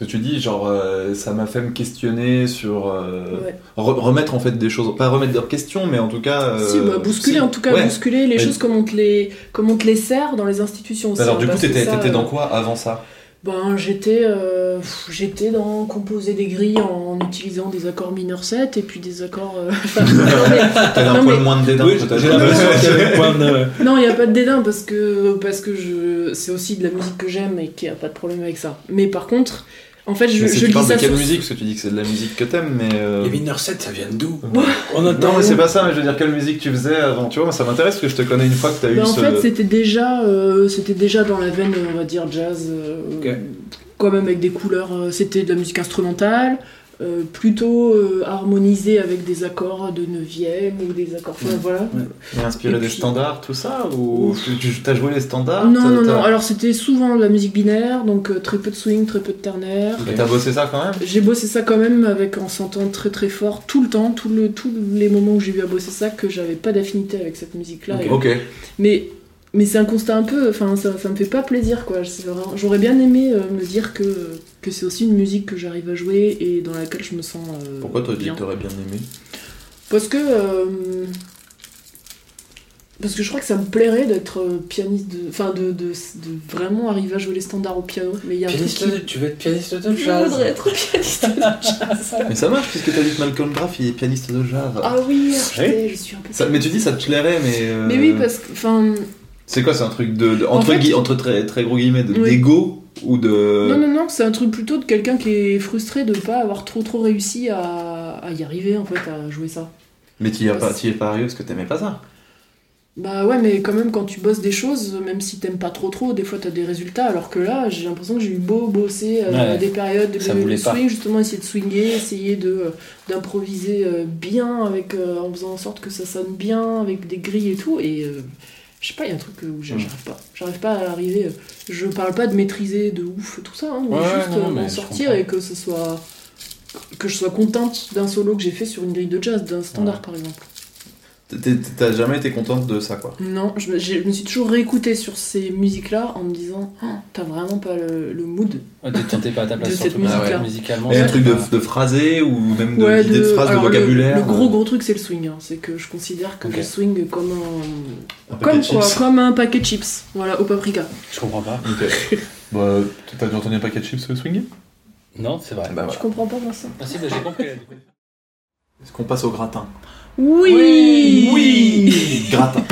S5: Ce que tu dis, genre, euh, ça m'a fait me questionner sur. euh,
S3: ouais.
S5: re- remettre en fait des choses. Pas remettre en question, mais en tout cas. euh,
S3: si, bah, bousculer en tout cas,
S5: Ouais.
S3: bousculer les
S5: Mais-
S3: choses comme on, te les, comme on te les sert dans les institutions aussi.
S5: Alors,
S3: hein,
S5: du coup,
S3: parce que
S5: t'étais dans quoi avant ça?
S3: Ben, j'étais euh, j'étais dans composer des grilles en utilisant des accords mineurs 7 et puis des accords. euh, enfin, non, mais-
S5: T'avais un
S3: non,
S5: poil moins de dédain,
S2: Oui, j'ai l'impression qu'il y avait point de.
S3: Non, il n'y a pas de dédain parce que, parce que je, c'est aussi de la musique que j'aime et qu'il n'y a pas de problème avec ça. Mais par contre, en fait, je,
S5: Mais c'est-
S3: je
S5: tu
S3: lis
S5: parles
S3: ça
S5: de quelle
S3: sur-
S5: musique? Parce que tu dis que c'est de la musique que t'aimes, mais. euh,
S2: Les mineurs 7, ça vient d'où?
S3: Ouais.
S2: On entend.
S5: Non, mais c'est pas ça, mais je veux dire, quelle musique tu faisais avant? Tu vois, moi ça m'intéresse parce que je te connais une fois que t'as eu
S3: Ben, en
S5: ce.
S3: fait, c'était déjà, euh, c'était déjà dans la veine, on va dire, jazz, euh,
S2: Ok.
S3: quand même avec des couleurs. euh, c'était de la musique instrumentale. Euh, plutôt euh, harmonisé avec des accords de 9 ou des accords. enfin,
S2: Ouais.
S3: voilà.
S4: Inspiré
S3: Et
S4: des
S3: puis-
S4: standards, tout ça Ou tu t'as joué les standards
S3: non, non, non. Alors c'était souvent de la musique binaire, donc euh, très peu de swing, très peu de ternaire.
S4: Et t'as bossé ça quand même?
S3: J'ai bossé ça quand même avec en sentant très très fort tout le temps, tout le, tous les moments où j'ai eu à bosser ça, que j'avais pas d'affinité avec cette musique-là. Et-
S4: Ok.
S3: Mais, mais c'est un constat un peu, enfin ça, ça me fait pas plaisir quoi. J'aurais bien aimé euh, me dire que, que c'est aussi une musique que j'arrive à jouer et dans laquelle je me sens euh,
S4: Pourquoi
S3: bien.
S4: que t'aurais bien aimé?
S3: Parce que. euh, parce que je crois que ça me plairait d'être euh, pianiste, de, enfin de, de, de vraiment arriver à jouer les standards au piano. Mais il y a un truc
S2: Pianiste
S3: qui...
S2: de- tu veux être pianiste de
S3: Je
S2: jazz
S3: voudrais être pianiste de jazz.
S4: Mais ça marche puisque t'as dit que Malcolm Graff il est pianiste de jazz.
S3: ah oui, putain, je suis un peu.
S4: Ça- mais tu dis ça te plairait, mais. euh,
S3: Mais oui, parce que. Enfin.
S4: C'est quoi, c'est un truc de, de-
S3: En
S4: entre,
S3: fait-
S4: gui- entre très, très gros guillemets de
S3: Oui.
S4: Ou de.
S3: Non, non, non, c'est un truc plutôt de quelqu'un qui est frustré de pas avoir trop trop réussi à, à y arriver en fait, à jouer ça.
S4: Mais t'y as pas, t'y es pas arrivé parce que t'aimais pas ça.
S3: Bah ouais, mais quand même, quand tu bosses des choses, même si t'aimes pas trop trop, des fois t'as des résultats, alors que là, j'ai l'impression que j'ai eu beau bosser euh,
S2: Ouais.
S3: des périodes de de
S2: pas.
S3: swing, justement, essayer de swinger, essayer de euh, d'improviser euh, bien, avec, euh, en faisant en sorte que ça sonne bien, avec des grilles et tout, et euh, je sais pas, il y a un truc où j'ai-
S2: Mm.
S3: j'arrive pas. J'arrive pas à arriver. euh, Je parle pas de maîtriser de ouf tout ça, hein, mais
S2: Ouais,
S3: juste
S2: non, non,
S3: euh, m'en sortir et que ce soit. que je sois contente d'un solo que j'ai fait sur une grille de jazz, d'un standard
S2: Ouais.
S3: par exemple.
S4: T'es- T'as jamais été contente de ça, quoi.
S3: Non, je me, j'ai- je me suis toujours réécoutée sur ces musiques-là en me disant Oh, T'as vraiment pas le, le mood.
S2: Ouais, tu te sentais pas à ta place
S3: De cette
S2: le
S3: musique-là.
S2: ouais, musicalement.
S4: Et un truc de, de phrasé ou même de
S3: Ouais,
S4: de, phrase, de
S3: alors, le-
S4: vocabulaire.
S3: Le, gros
S4: euh,
S3: gros truc c'est le swing. hein. C'est que je considère que je swing comme un. Comme
S4: de
S3: quoi
S4: chips.
S3: Comme un paquet de chips. Voilà, au paprika.
S2: Je comprends pas.
S4: Bah, t'as déjà entendu un paquet de chips swinguer
S2: Non, c'est vrai.
S4: Bah
S3: Je comprends pas Vincent.
S2: Ah si, bah, j'ai compris.
S4: Est-ce qu'on passe au gratin?
S3: Oui
S4: Oui Gratin.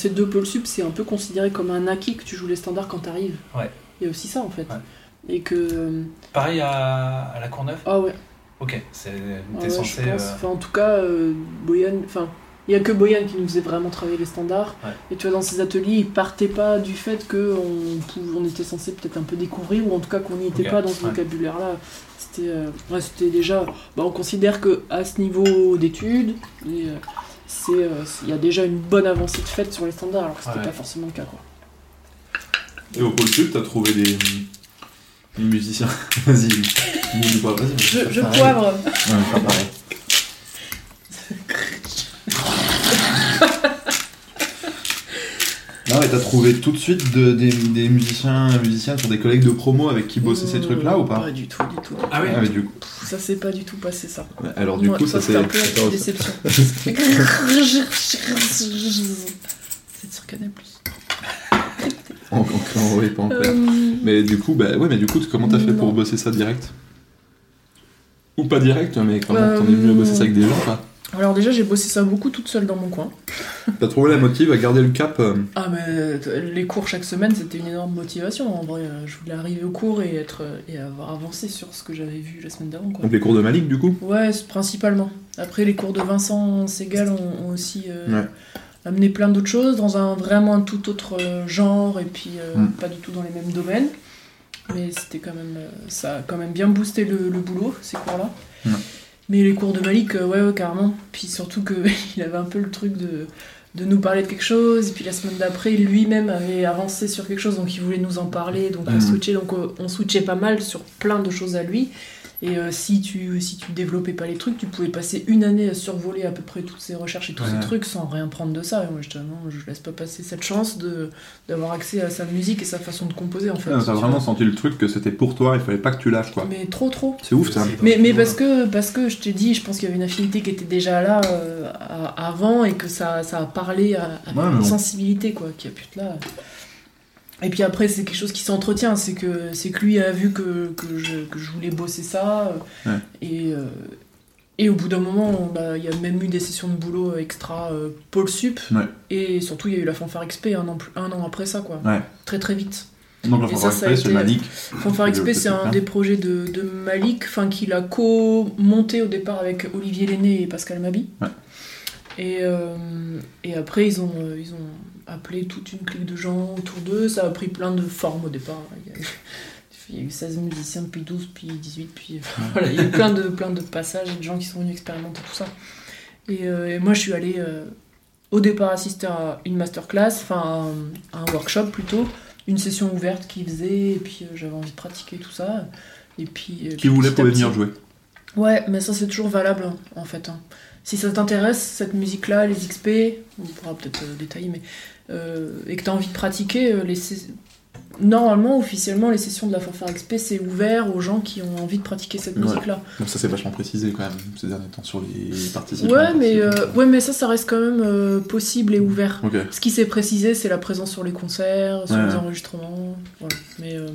S3: Ces deux pôles sup, c'est un peu considéré comme un acquis que tu joues les standards quand t'arrives.
S2: Ouais.
S3: Il y a aussi ça en fait.
S2: Ouais.
S3: Et que.
S2: Pareil à, à la Courneuve
S3: Ah ouais.
S2: Ok, c'est-
S3: Ah ouais,
S2: censé.
S3: je pense.
S2: euh,
S3: Enfin, en tout cas, euh, Boyan. Enfin, il y a que Boyan qui nous faisait vraiment travailler les standards.
S2: Ouais.
S3: Et tu vois, dans ces ateliers, il partait pas du fait qu'on on était censé peut-être un peu découvrir, ou en tout cas qu'on n'y était pas dans ce vocabulaire-là. C'était euh, ouais, c'était déjà. bah, on considère que à ce niveau d'études, euh, c'est, euh, il y a déjà une bonne avancée de fait sur les standards, alors que c'était
S2: Ouais.
S3: pas forcément le cas. Quoi.
S4: Et au pôle sud, t'as trouvé des, des musiciens? Vas-y, vas-y.
S3: Je, je poivre.
S4: Ouais, pas pareil. Non, mais t'as trouvé tout de suite de- des, des musiciens musiciennes sur des collègues de promo avec qui bossaient ces
S3: Euh,
S4: trucs-là ou pas
S3: Pas du tout, du tout.
S2: Ah oui
S4: Ah, mais du coup,
S3: Ça s'est pas du tout passé ça.
S4: alors du
S3: Moi,
S4: coup, ça
S3: c'était
S4: c'est.
S3: un peu la petite déception. C'est sur Canal Plus.
S4: Encore, oui, pas encore.
S3: Euh,
S4: Mais du coup, bah ouais, mais du coup, comment t'as fait pour bosser ça direct? Ou pas direct, mais comment
S3: Euh,
S4: t'en es venu à bosser ça avec des gens, quoi
S3: Alors déjà j'ai bossé ça beaucoup toute seule dans mon coin.
S4: T'as trouvé la motive à garder le cap euh,
S3: Ah mais euh, les cours chaque semaine c'était une énorme motivation en vrai. Euh, Je voulais arriver au cours et être et avoir avancé sur ce que j'avais vu la semaine d'avant.
S4: Donc les cours de Malik, du coup?
S3: Ouais principalement. Après les cours de Vincent Segal ont, ont aussi euh,
S4: Ouais.
S3: amené plein d'autres choses dans un vraiment un tout autre genre et puis euh,
S4: Mm.
S3: pas du tout dans les mêmes domaines. Mais c'était quand même ça a quand même bien boosté le, le boulot ces cours là. Mais les cours de Malik, ouais, ouais, carrément. Puis surtout qu'il avait un peu le truc de, de nous parler de quelque chose. Et puis la semaine d'après, lui-même avait avancé sur quelque chose, donc il voulait nous en parler. Donc on
S4: Mhm.
S3: switchait, donc euh, on switchait pas mal sur plein de choses à lui. Et euh, si, tu, si tu développais pas les trucs, tu pouvais passer une année à survoler à peu près toutes ces recherches et tous
S4: Ouais.
S3: ces trucs sans rien prendre de ça. Et moi, ah non, je laisse pas passer cette chance de, d'avoir accès à sa musique et sa façon de composer en fait.
S4: T'as
S3: vois.
S4: vraiment senti le truc que c'était pour toi, il fallait pas que tu lâches, quoi.
S3: Mais trop, trop.
S4: C'est ouf, ça.
S3: Mais, mais parce, que, parce que je te dis, je pense qu'il y avait une affinité qui était déjà là euh, à- avant et que ça, ça a parlé à, à
S4: Ouais,
S3: une
S4: bon.
S3: sensibilité quoi, qui a pu être là. Et puis après, c'est quelque chose qui s'entretient, c'est que, c'est que lui a vu que, que, je, que je voulais bosser ça. euh,
S4: Ouais.
S3: Et, euh, et au bout d'un moment, il y a même eu des sessions de boulot extra euh, pôle sup.
S4: Ouais.
S3: Et surtout, il y a eu la fanfare XP un an, un an après ça, quoi.
S4: Ouais.
S3: Très très vite.
S4: Donc,
S3: ça,
S4: Fanfare Express, c'est Malik.
S3: Fanfare
S4: Le-
S3: XP, c'est un
S4: hein.
S3: des projets de, de Malik, qu'il a co-monté au départ avec Olivier Lenné et Pascal Mabi. Et, euh, et après, ils ont, euh, ils ont appelé toute une clique de gens autour d'eux. Ça a pris plein de formes au départ. Il y a, il y a eu 16 musiciens, puis 12, puis 18, puis enfin, voilà, il y a eu plein de, plein de passages et de gens qui sont venus expérimenter tout ça. Et, euh, et moi, je suis allée euh, au départ assister à une masterclass, enfin un, un workshop plutôt, une session ouverte qu'ils faisaient, et puis euh, j'avais envie de pratiquer tout ça. Et puis, euh,
S4: Qui voulait
S3: à
S4: pour venir jouer.
S3: Ouais, mais ça c'est toujours valable hein, en fait. hein. Si ça t'intéresse, cette musique-là, les XP, on pourra peut-être euh, détailler, mais euh, et que t'as envie de pratiquer, euh, les normalement, officiellement, les sessions de la fanfare XP c'est ouvert aux gens qui ont envie de pratiquer cette
S4: Ouais.
S3: musique-là.
S4: Donc ça, c'est vachement précisé, quand même, ces derniers temps, sur les participants.
S3: Ouais, mais euh, ouais, mais ça, ça reste quand même euh, possible et ouvert. Ce qui s'est précisé, c'est la présence sur les concerts, sur
S4: Ouais.
S3: les enregistrements, voilà. Mais euh,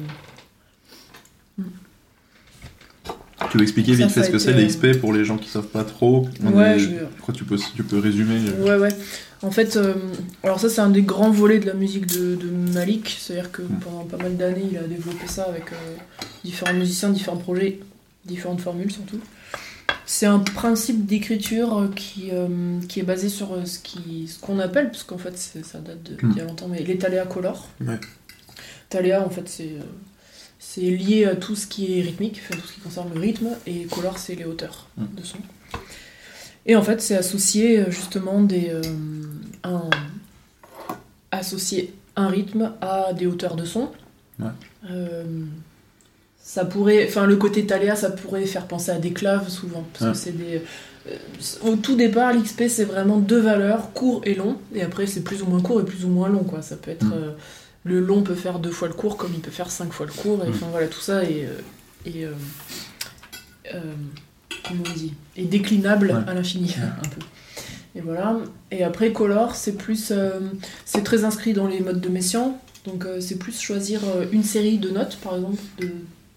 S4: Tu veux expliquer vite fait ce que c'est les
S3: euh,
S4: XP pour les gens qui savent pas trop? On
S3: Ouais,
S4: est-
S3: je-
S4: que tu peux, tu peux résumer. euh,
S3: Ouais, ouais. En fait, euh, alors ça, c'est un des grands volets de la musique de, de Malik. C'est-à-dire que
S4: Mm.
S3: pendant pas mal d'années, il a développé ça avec euh, différents musiciens, différents projets, différentes formules surtout. C'est un principe d'écriture qui, euh, qui est basé sur ce qui- ce qu'on appelle, parce qu'en fait, ça date de-
S4: Mm.
S3: d'il y a longtemps, mais les taléas color.
S4: Ouais.
S3: Taléa, en fait, c'est c'est lié à tout ce qui est rythmique, enfin, tout ce qui concerne le rythme, et color, c'est les hauteurs
S4: Mm.
S3: de son. Et en fait, c'est associé euh, justement des, euh, un, associer un rythme à des hauteurs de son.
S4: Ouais.
S3: Euh, ça pourrait, enfin le côté taléa, ça pourrait faire penser à des claves souvent, parce
S4: Ouais.
S3: que c'est des. euh, au tout départ, l'XP c'est vraiment deux valeurs, court et long, et après c'est plus ou moins court et plus ou moins long quoi. Ça peut être
S4: Mm.
S3: Le long peut faire deux fois le court comme il peut faire cinq fois le court, et
S4: Mm.
S3: voilà tout ça est, euh, est, euh, euh, comment on dit, est déclinable
S4: Ouais.
S3: à l'infini un peu. Et voilà. Et après, Color, c'est plus. euh, c'est très inscrit dans les modes de Messiaen. Donc, euh, c'est plus choisir une série de notes, par exemple, de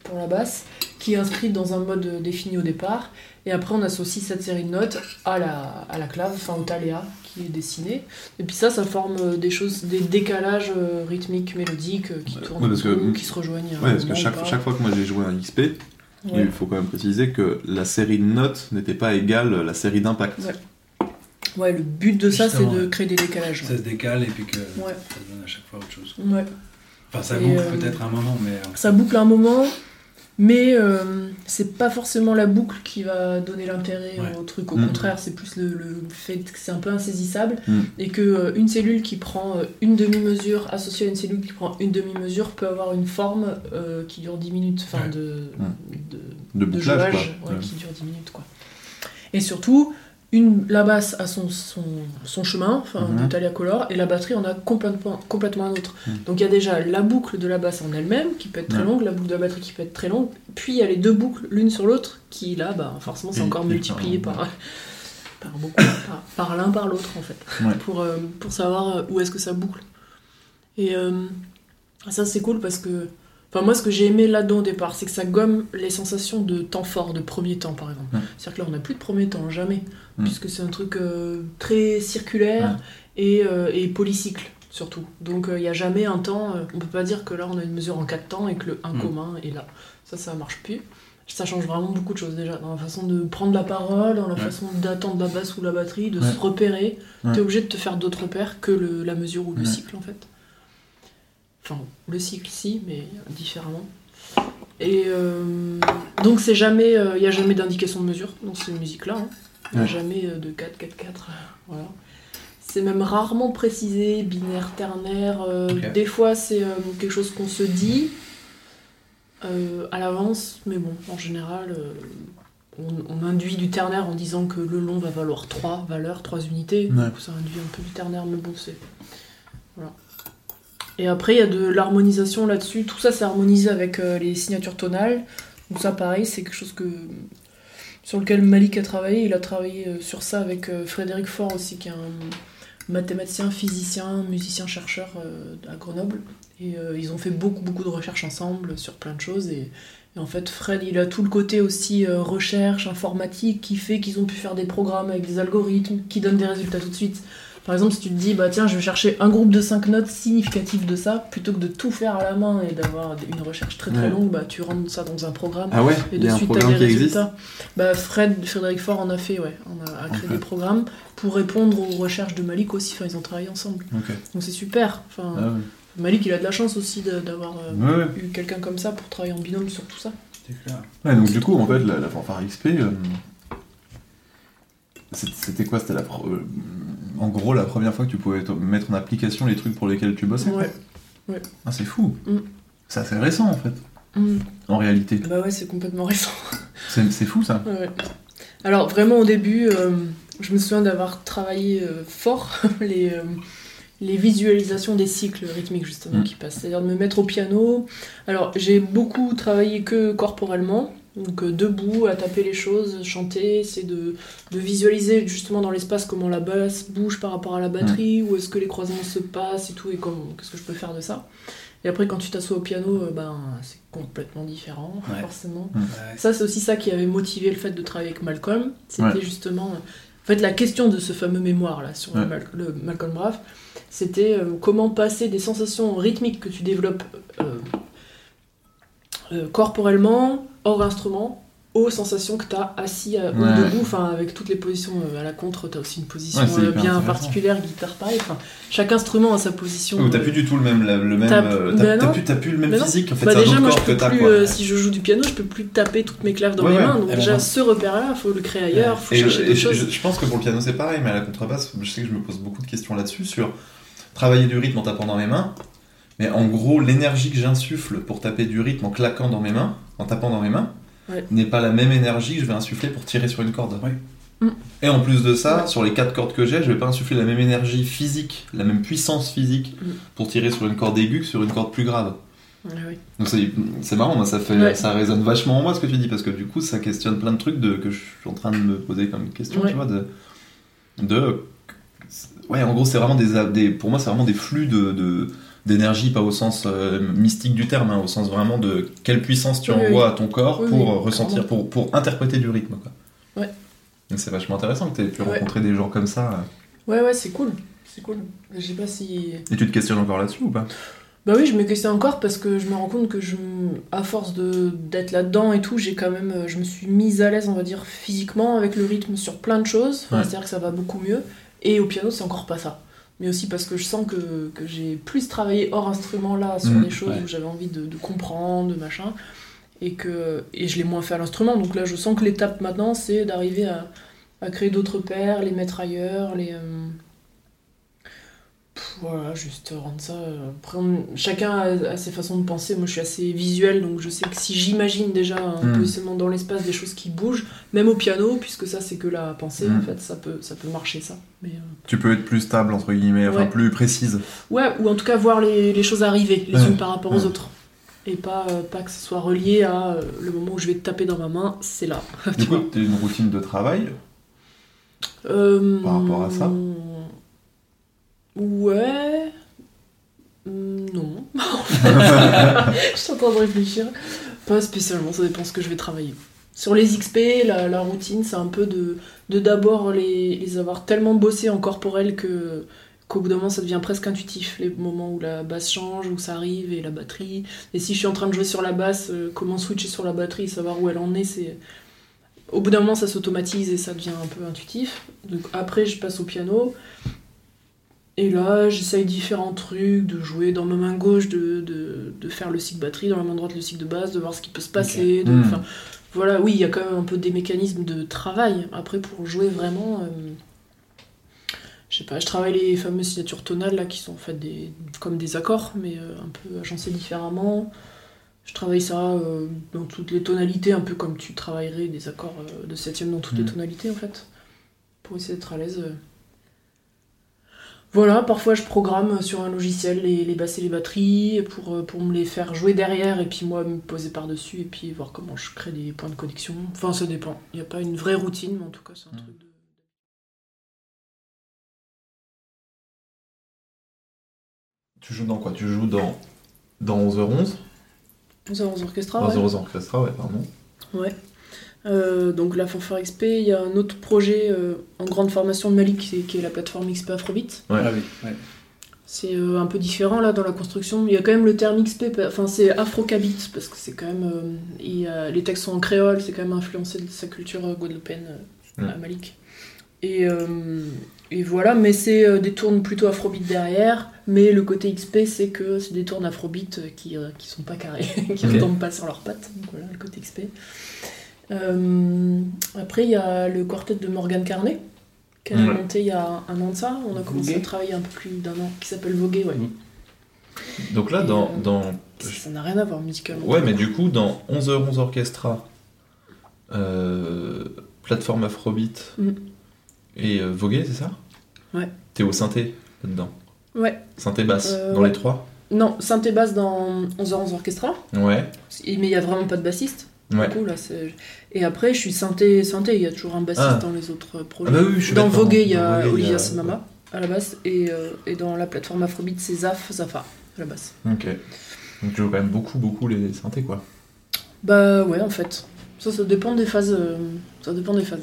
S3: pour la basse, qui est inscrite dans un mode défini au départ. Et après, on associe cette série de notes à la, à la clave, enfin au taléa qui est dessiné. Et puis ça, ça forme euh, des choses, des décalages euh, rythmiques, mélodiques euh, qui
S5: Ouais,
S3: tournent,
S5: ouais, parce que-
S3: ou qui se rejoignent.
S5: Ouais, parce que chaque, chaque fois que moi j'ai joué un XP,
S3: Ouais.
S5: il faut quand même préciser que la série de notes n'était pas égale à la série d'impact.
S3: Ouais. Ouais, le but de ça, c'est de créer des décalages.
S2: Ça se décale et puis que
S3: Ouais.
S2: ça donne à chaque fois autre chose.
S3: Ouais.
S2: Enfin, ça
S3: Et,
S2: boucle
S3: euh,
S2: peut-être un moment, mais.
S3: Ça boucle un moment, mais euh, c'est pas forcément la boucle qui va donner l'intérêt
S2: Ouais.
S3: au truc. Au
S5: Mm.
S3: contraire, c'est plus le, le fait que c'est un peu insaisissable
S5: Mm.
S3: et que euh, une cellule qui prend euh, une demi-mesure associée à une cellule qui prend une demi-mesure peut avoir une forme euh, qui dure 10 minutes, enfin
S2: Ouais.
S3: de, de,
S5: De
S3: de
S5: bouclage,
S3: jouage qui dure 10 minutes quoi. Et surtout, une, la basse a son, son, son chemin, enfin
S5: Mhm.
S3: de talia color, et la batterie en a complètement, complètement un autre.
S5: Mhm.
S3: Donc il y a déjà la boucle de la basse en elle-même qui peut être très longue, la boucle de la batterie qui peut être très longue, puis il y a les deux boucles l'une sur l'autre qui là, bah, forcément c'est encore multiplié
S5: par-
S3: par, par beaucoup, par, l'un par l'autre en fait,
S5: Ouais.
S3: pour, euh, pour savoir euh, où est-ce que ça boucle. Et euh, ça c'est cool parce que Enfin, moi, ce que j'ai aimé là-dedans au départ, c'est que ça gomme les sensations de temps fort, de premier temps, par exemple.
S5: Ouais.
S3: C'est-à-dire que là, on n'a plus de premier temps, jamais. Puisque c'est un truc euh, très circulaire et, euh, et polycycle, surtout. Donc, il n'y a jamais un temps. euh, on peut pas dire que là, on a une mesure en quatre temps et que le 1
S5: Mm.
S3: commun est là. Ça, ça marche plus. Ça change vraiment beaucoup de choses déjà, dans la façon de prendre la parole, dans la façon d'attendre la basse ou la batterie, de se repérer.
S5: Ouais.
S3: T'es obligé de te faire d'autres repères que le- la mesure ou le cycle en fait. Enfin, le cycle si, mais différemment. Et euh, donc c'est jamais, il n'y a jamais d'indication de mesure dans ces musiques-là. hein. Il n'y a
S5: Ouais.
S3: jamais euh, de 4, 4, 4. euh, Voilà. C'est même rarement précisé, binaire, ternaire. euh. Des fois c'est euh, quelque chose qu'on se dit euh, à l'avance, mais bon, en général, euh, on, on induit du ternaire en disant que le long va valoir 3 valeurs, 3 unités.
S5: Ouais.
S3: Ça induit un peu du ternaire, mais bon, c'est. Voilà. Et après, il y a de l'harmonisation là-dessus. Tout ça, c'est harmonisé avec euh, les signatures tonales. Donc, ça, pareil, c'est quelque chose que. Sur lequel Malik a travaillé. Il a travaillé euh, sur ça avec euh, Frédéric Faure aussi, qui est un mathématicien, physicien, musicien, chercheur à Grenoble. Et ils ont fait beaucoup, beaucoup de recherches ensemble sur plein de choses. Et, en fait, Fred, il a tout le côté aussi recherche, informatique, qui fait qu'ils ont pu faire des programmes avec des algorithmes qui donnent des résultats tout de suite. Par exemple, si tu te dis, bah tiens, je vais chercher un groupe de 5 notes significatif de ça, plutôt que de tout faire à la main et d'avoir une recherche très très
S5: Ouais.
S3: longue, bah tu rentres ça dans un programme.
S5: Ah ouais
S3: Et de suite, t'as
S5: programme
S3: des résultats. Bah, Fred, Frédéric Faure en a fait, ouais. On a, a créé des programmes pour répondre aux recherches de Malik aussi. Enfin, ils ont travaillé ensemble. Donc c'est super. Enfin,
S5: Ah ouais.
S3: Malik, il a de la chance aussi d'avoir euh,
S5: Ouais,
S3: eu quelqu'un comme ça pour travailler en binôme sur tout ça.
S2: C'est clair.
S5: Ouais, donc du coup, en fait, la, la fanfare XP, euh, c'était quoi? C'était la pro- euh, en gros la première fois que tu pouvais mettre en application les trucs pour lesquels tu bossais
S3: Ouais.
S5: Ah, c'est fou
S3: Mm.
S5: C'est assez récent en fait,
S3: Mm.
S5: en réalité.
S3: Bah ouais, c'est complètement récent.
S5: C'est c'est fou ça
S3: Ouais. Alors vraiment au début, euh, je me souviens d'avoir travaillé euh, fort les, euh, les visualisations des cycles rythmiques justement
S5: Mm.
S3: qui passent, c'est-à-dire de me mettre au piano. Alors j'ai beaucoup travaillé que corporellement, donc euh, debout, à taper les choses, chanter, c'est de, de visualiser justement dans l'espace comment la basse bouge par rapport à la batterie, où est-ce que les croisements se passent et tout, et comment, qu'est-ce que je peux faire de ça. Et après quand tu t'assois au piano, euh, ben c'est complètement différent,
S2: Ouais.
S3: forcément. Ça, c'est aussi ça qui avait motivé le fait de travailler avec Malcolm. C'était
S5: Ouais.
S3: justement. En fait, la question de ce fameux mémoire là sur
S5: Ouais.
S3: le, Mal- le Malcolm Braff, c'était euh, comment passer des sensations rythmiques que tu développes corporellement, hors instrument, aux sensations que tu as assis à- ou debout, enfin avec toutes les positions euh, à la contre, tu as aussi une position
S5: Ouais,
S3: euh, bien particulière, guitare pareil. Chaque instrument a sa position.
S5: Ou t'as
S3: euh,
S5: plus du tout le même, la- le même,
S3: T'as-
S5: euh,
S3: bah
S5: plus, plus le même
S3: Bah
S5: physique en fait.
S3: Bah déjà, moi, je peux plus, euh, si je joue du piano, je peux plus taper toutes mes claves dans
S5: Ouais,
S3: mes mains. Donc déjà, ce repère-là, faut le créer ailleurs, faut
S5: Et,
S3: chercher d'autres choses.
S5: je- je pense que pour le piano c'est pareil, mais à la contrebasse, je sais que je me pose beaucoup de questions là-dessus sur travailler du rythme en tapant dans mes mains. Mais en gros, l'énergie que j'insuffle pour taper du rythme en claquant dans mes mains, en tapant dans mes mains,
S3: Ouais.
S5: n'est pas la même énergie que je vais insuffler pour tirer sur une corde.
S2: Ouais.
S3: Mm.
S5: Et en plus de ça,
S3: Ouais.
S5: sur les quatre cordes que j'ai, je vais pas insuffler la même énergie physique, la même puissance physique
S3: Mm.
S5: pour tirer sur une corde aiguë que sur une corde plus grave.
S3: Ouais, ouais.
S5: Donc c'est c'est marrant, moi, ça, fait,
S3: Ouais.
S5: ça résonne vachement en moi ce que tu dis, parce que du coup ça questionne plein de trucs de, que je suis en train de me poser comme question,
S3: Ouais.
S5: tu vois, de... de ouais, en gros c'est vraiment des, des... Pour moi c'est vraiment des flux de... de d'énergie, pas au sens euh, mystique du terme, hein, au sens vraiment de quelle puissance tu
S3: Oui,
S5: envoies à ton corps
S3: Oui,
S5: pour euh, ressentir, pour, pour interpréter du rythme. Quoi.
S3: Ouais.
S5: Donc c'est vachement intéressant que tu aies pu
S3: Ouais.
S5: rencontrer des gens comme ça.
S3: Ouais, ouais, c'est cool. C'est cool. Je sais pas si.
S5: Et tu te questionnes encore là-dessus ou pas?
S3: Bah oui, je me questionne encore parce que je me rends compte que je, à force de d'être là-dedans et tout, j'ai quand même, euh, je me suis mise à l'aise, on va dire, physiquement avec le rythme sur plein de choses. Enfin,
S5: Ouais.
S3: C'est-à-dire que ça va beaucoup mieux. Et au piano, c'est encore pas ça. Mais aussi parce que je sens que, que j'ai plus travaillé hors instrument là sur
S5: Mhm,
S3: des choses
S2: ouais.
S3: où j'avais envie de, de comprendre, de machin. Et que et je l'ai moins fait à l'instrument. Donc là, je sens que l'étape maintenant, c'est d'arriver à, à créer d'autres paires, les mettre ailleurs, les. euh, Voilà, juste rendre ça. euh, Après, on- chacun a, a ses façons de penser. Moi, je suis assez visuel, donc je sais que si j'imagine déjà un
S5: Mm.
S3: positionnement dans l'espace, des choses qui bougent, même au piano, puisque ça, c'est que la pensée, en fait, ça peut, ça peut marcher, ça. Mais, euh,
S5: Tu peux être plus stable, entre guillemets, enfin
S3: Ouais.
S5: plus précise.
S3: Ouais, ou en tout cas voir les, les choses arriver, les unes par rapport aux autres. Et pas, euh, pas que ce soit relié à euh, le moment où je vais te taper dans ma main, c'est là.
S5: Du coup, tu as une routine de travail.
S3: Euh,
S5: Par rapport à ça
S3: Ouais. Hmm, Non. je suis en train de réfléchir. Pas spécialement, ça dépend ce que je vais travailler. Sur les XP, la, la routine, c'est un peu de d'abord les, avoir tellement bossé en corporel que qu'au bout d'un moment ça devient presque intuitif, les moments où la basse change, où ça arrive et la batterie. Et si je suis en train de jouer sur la basse, euh, comment switcher sur la batterie, savoir où elle en est, c'est au bout d'un moment, ça s'automatise et ça devient un peu intuitif. Donc après, je passe au piano. Et là, j'essaye différents trucs, de jouer dans ma main gauche, de, de, de faire le cycle batterie, dans la main droite le cycle de basse, de voir ce qui peut se passer. de-
S5: Hmm.
S3: voilà, oui, il y a quand même un peu des mécanismes de travail. Après, pour jouer vraiment, euh, je sais pas, je travaille les fameuses signatures tonales là, qui sont en fait des, comme des accords, mais euh, un peu agencés différemment. Je travaille ça euh, dans toutes les tonalités, un peu comme tu travaillerais des accords euh, de septième dans toutes les
S5: Mhm.
S3: tonalités en fait, pour essayer d'être à l'aise. Voilà, parfois je programme sur un logiciel les, les basses et les batteries pour, euh, pour me les faire jouer derrière et puis moi me poser par-dessus et puis voir comment je crée des points de connexion. Enfin, ça dépend. Il n'y a pas une vraie routine, mais en tout cas, c'est un
S5: Mhm.
S3: truc de.
S5: Tu joues dans quoi? Tu joues dans, dans 11h11
S3: 11 heures orchestra, ouais.
S5: 11h11 orchestra, ouais, pardon.
S3: Ouais. Euh, donc la fanfare XP, il y a un autre projet euh, en grande formation de Malik qui est, qui est la plateforme XP Afrobeat.
S5: Ouais.
S2: Ah oui, ouais.
S3: C'est euh, un peu différent là dans la construction. Il y a quand même le terme XP, enfin c'est Afro-Cabit parce que c'est quand même. euh, il y a- les textes sont en créole, c'est quand même influencé de sa culture euh, guadeloupéenne euh,
S5: Mm.
S3: à Malik. Et, euh, et voilà, mais c'est euh, des tournes plutôt Afrobeat derrière. Mais le côté XP, c'est que c'est des tournes Afrobeat qui, euh, qui sont pas carrés, qui ne tombent pas sur leurs pattes. Donc voilà le côté XP. Euh, après, il y a le quartet de Morgan Carnet, qui a
S5: Ouais.
S3: monté il y a un an de ça. On a commencé
S2: Vogué.
S3: à travailler un peu plus d'un an, qui s'appelle Vogué, ouais.
S5: Donc là,
S3: Et,
S5: dans,
S3: euh,
S5: dans
S3: Ça n'a rien à voir musicalement.
S5: Ouais, mais du coup, dans 11h11 Orchestra, euh, plateforme Afrobeat
S3: Mm.
S5: et euh, Vogué, c'est ça?
S3: Ouais.
S5: T'es au synthé là-dedans
S3: Ouais.
S5: Synthé basse,
S3: Euh,
S5: dans
S3: ouais.
S5: les trois?
S3: Non, synthé basse dans 11h11 Orchestra,
S5: Ouais,
S3: mais il n'y a vraiment pas de bassiste.
S5: Ouais.
S3: Du coup, là, c'est- Et après, je suis synthé, synthé, il y a toujours un bassiste
S5: Ah.
S3: dans les autres projets.
S5: Ah bah oui, je suis
S3: dans. Vogué, il y a Olivia
S5: a-
S3: Semama à la basse, et, euh, et dans la plateforme Afrobeat, c'est Zaf Zafa à la basse.
S5: Ok. Donc tu joues quand même beaucoup, beaucoup les synthés, quoi.
S3: Bah ouais, en fait. Ça, ça dépend des phases. euh, Ça dépend des phases.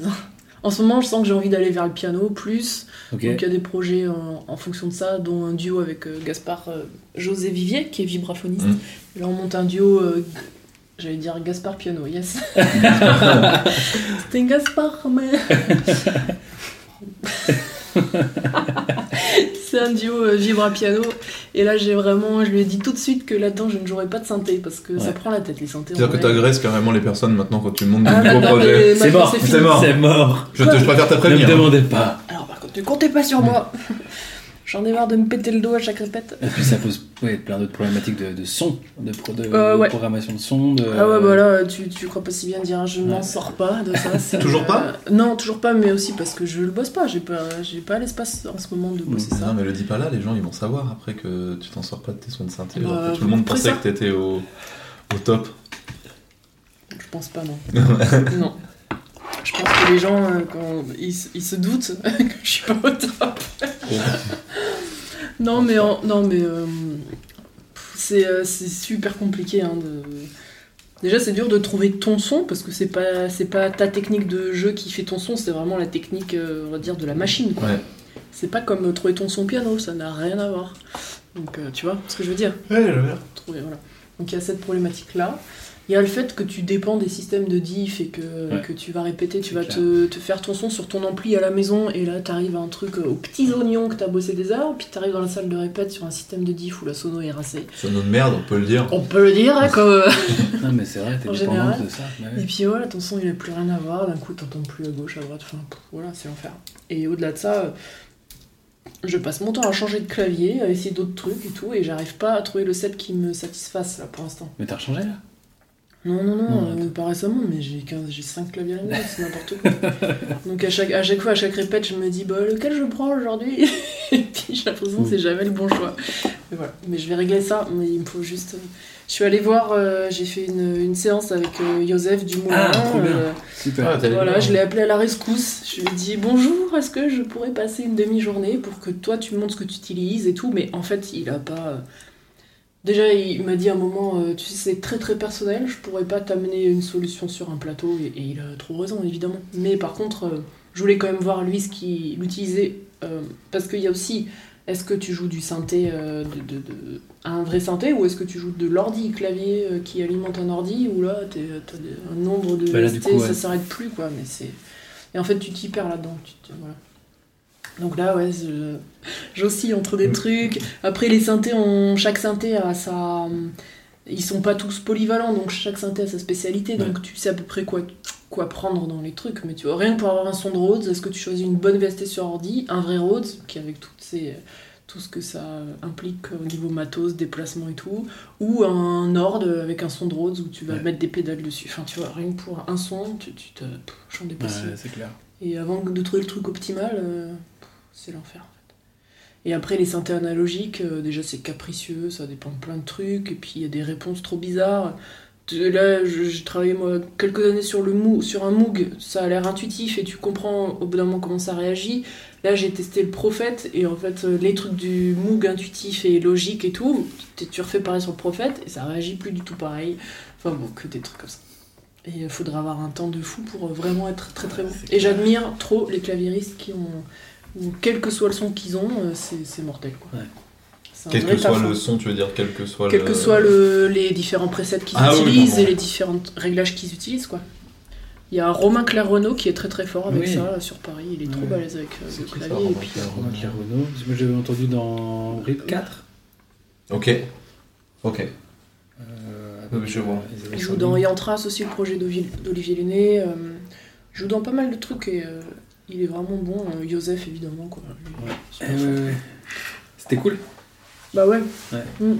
S3: En ce moment, je sens que j'ai envie d'aller vers le piano plus. Donc il y a des projets en, en fonction de ça, dont un duo avec euh, Gaspard euh, José Vivier, qui est vibraphoniste.
S5: Mm.
S3: Et là, on monte un duo, euh, j'allais dire Gaspard piano, yes. C'était Gaspard, mais. C'est un duo euh, vibra piano. Et là, j'ai vraiment, je lui ai dit tout de suite que là-dedans, je ne jouerai pas de synthé parce que ça prend la tête les synthés.
S5: C'est-à-dire que
S3: vrai.
S5: t'agresses carrément les personnes maintenant quand tu montes des
S3: Ah,
S5: nouveaux projets.
S2: C'est mort,
S5: c'est mort.
S2: C'est mort.
S5: Je, te, je préfère
S2: Ne me
S5: hein.
S2: demandez pas.
S3: Alors par contre, ne comptez pas sur moi. J'en ai marre de me péter le dos à chaque répète.
S2: Et puis ça pose ouais, plein d'autres problématiques de, de son, de, pro- de-
S3: Euh,
S2: de
S3: ouais.
S2: programmation de son. De,
S3: Ah ouais, bah là, tu, tu crois pas si bien dire, je m'en
S2: Ouais.
S3: sors pas de ça. c'est-
S5: Toujours pas
S3: euh, Non, toujours pas, mais aussi parce que je le bosse pas. J'ai pas, j'ai pas l'espace en ce moment de bosser
S5: Non,
S3: ça.
S5: mais le dis pas là, les gens ils vont savoir après que tu t'en sors pas de tes sons de synthé.
S3: Bah,
S5: tout le monde pensait
S3: ça.
S5: que t'étais au, au top.
S3: Je pense pas, non. non. Je pense que les gens, euh, quand ils, se doutent que je suis pas au top. non, mais, en- non, mais euh, c'est euh, c'est super compliqué. hein, de... Déjà, c'est dur de trouver ton son parce que c'est pas c'est pas ta technique de jeu qui fait ton son, c'est vraiment la technique, on va dire, de la machine. quoi.
S5: Ouais.
S3: C'est pas comme trouver ton son piano, ça n'a rien à voir. Donc, euh, tu vois ce que je veux dire?
S5: Ouais, je vois.
S3: trouver, voilà. Donc il y a cette problématique-là. Il y a le fait que tu dépends des systèmes de diff et que,
S2: Ouais.
S3: que tu vas répéter, tu vas te, te faire ton son sur ton ampli à la maison et là tu arrives à un truc euh, aux petits oignons que tu as bossé des heures, puis tu arrives dans la salle de répète sur un système de diff où la sono est rincée.
S5: C'est une merde, on peut le dire.
S3: On peut le dire, hein, comme...
S2: Non, mais c'est vrai, t'es
S3: En
S2: dépendante
S3: général.
S2: de ça. Bah
S3: Et puis voilà, ton son il a plus rien à voir, d'un coup t'entends plus à gauche, à droite, enfin voilà, c'est l'enfer. Et au-delà de ça, euh, je passe mon temps à changer de clavier, à essayer d'autres trucs et tout, et j'arrive pas à trouver le set qui me satisfasse là pour l'instant.
S2: Mais t'as rechangé là?
S3: Non, non, non,
S2: Non,
S3: euh, pas récemment, mais j'ai 15, j'ai 5 claviers à la maison, c'est n'importe quoi. Donc à chaque, à chaque fois, à chaque répète, je me dis, bah lequel je prends aujourd'hui? Et puis j'ai l'impression que c'est jamais le bon choix. Mais voilà, mais je vais régler ça, mais il me faut juste. euh, Je suis allée voir, euh, j'ai fait une, une séance avec euh, Joseph Dumoulin.
S2: Ah, trop bien.
S3: euh,
S2: Super.
S4: Ah,
S3: voilà, je l'ai appelé à la rescousse. Je lui ai dit bonjour, est-ce que je pourrais passer une demi-journée pour que toi tu me montres ce que tu utilises et tout? Mais en fait, il a pas. Déjà, il m'a dit à un moment, euh, tu sais, c'est très très personnel, je pourrais pas t'amener une solution sur un plateau. Et, et il a trop raison, évidemment. Mais par contre, euh, je voulais quand même voir lui ce qu'il utilisait. euh, parce qu'il y a aussi. Est-ce que tu joues du synthé de, de- de- un vrai synthé ou est-ce que tu joues de l'ordi clavier qui alimente un ordi ou là t'as un nombre de
S2: Bah là,
S3: ST,
S2: coup, ouais.
S3: ça s'arrête plus quoi mais c'est et en fait tu t'y perds là-dedans tu voilà. Donc là ouais j'oscille entre des trucs après les synthés ont chaque synthé a sa ils sont pas tous polyvalents donc chaque synthé a sa spécialité donc tu sais à peu près quoi quoi prendre dans les trucs mais tu vois rien que pour avoir un son de Rhodes est-ce que tu choisis une bonne VST sur ordi un vrai Rhodes qui avec toutes ces tout ce que ça implique au niveau matos, déplacement et tout, ou un Nord avec un son de Rhodes où tu vas
S2: Ouais.
S3: mettre des pédales dessus. Enfin, tu vois, rien que pour un son, tu, tu te champ des
S2: Ouais,
S3: possibles.
S2: c'est clair.
S3: Et avant de trouver le truc optimal, euh, c'est l'enfer en fait. Et après, les synthés analogiques, euh, déjà c'est capricieux, ça dépend de plein de trucs, et puis il y a des réponses trop bizarres. De- Là, j'ai travaillé moi quelques années sur, le Moog, sur un Moog, ça a l'air intuitif et tu comprends au bout d'un moment comment ça réagit. Là, j'ai testé le Prophète et en fait, euh, les trucs du Moog intuitif et logique et tout, tu refais pareil sur le Prophète et ça réagit plus du tout pareil. Enfin bon, que des trucs comme ça. Et il faudra avoir un temps de fou pour euh, vraiment être très très bon. Et j'admire trop les claviéristes qui ont. Où quel que soit le son qu'ils ont, euh, c'est mortel quoi.
S2: Ouais.
S5: Quel que soit le
S3: hein.
S5: son, tu veux dire, quel que soit
S3: Quel
S5: le.
S3: que soit le, les différents presets qu'ils
S5: Ah
S3: utilisent et les différents réglages qu'ils utilisent quoi. Il y a Romain Claire-Renaud qui est très très fort avec
S2: Oui.
S3: ça sur Paris, il est trop balèze avec euh, le
S5: qui ça,
S3: clavier.
S5: Romain
S3: et puis,
S5: Claire-Renaud
S2: Romain Claire Renaud. Parce que Moi, j'avais entendu dans RIP 4.
S5: Ok. Ok.
S2: Euh,
S5: Oui, je vois.
S3: il joue dans Yantras aussi, le projet d'Olivier Luné. euh, il joue dans pas mal de trucs et euh, il est vraiment bon. euh, Joseph évidemment quoi.
S2: Ouais. C'était cool.
S3: Bah ouais.
S2: Ouais.
S3: Mm.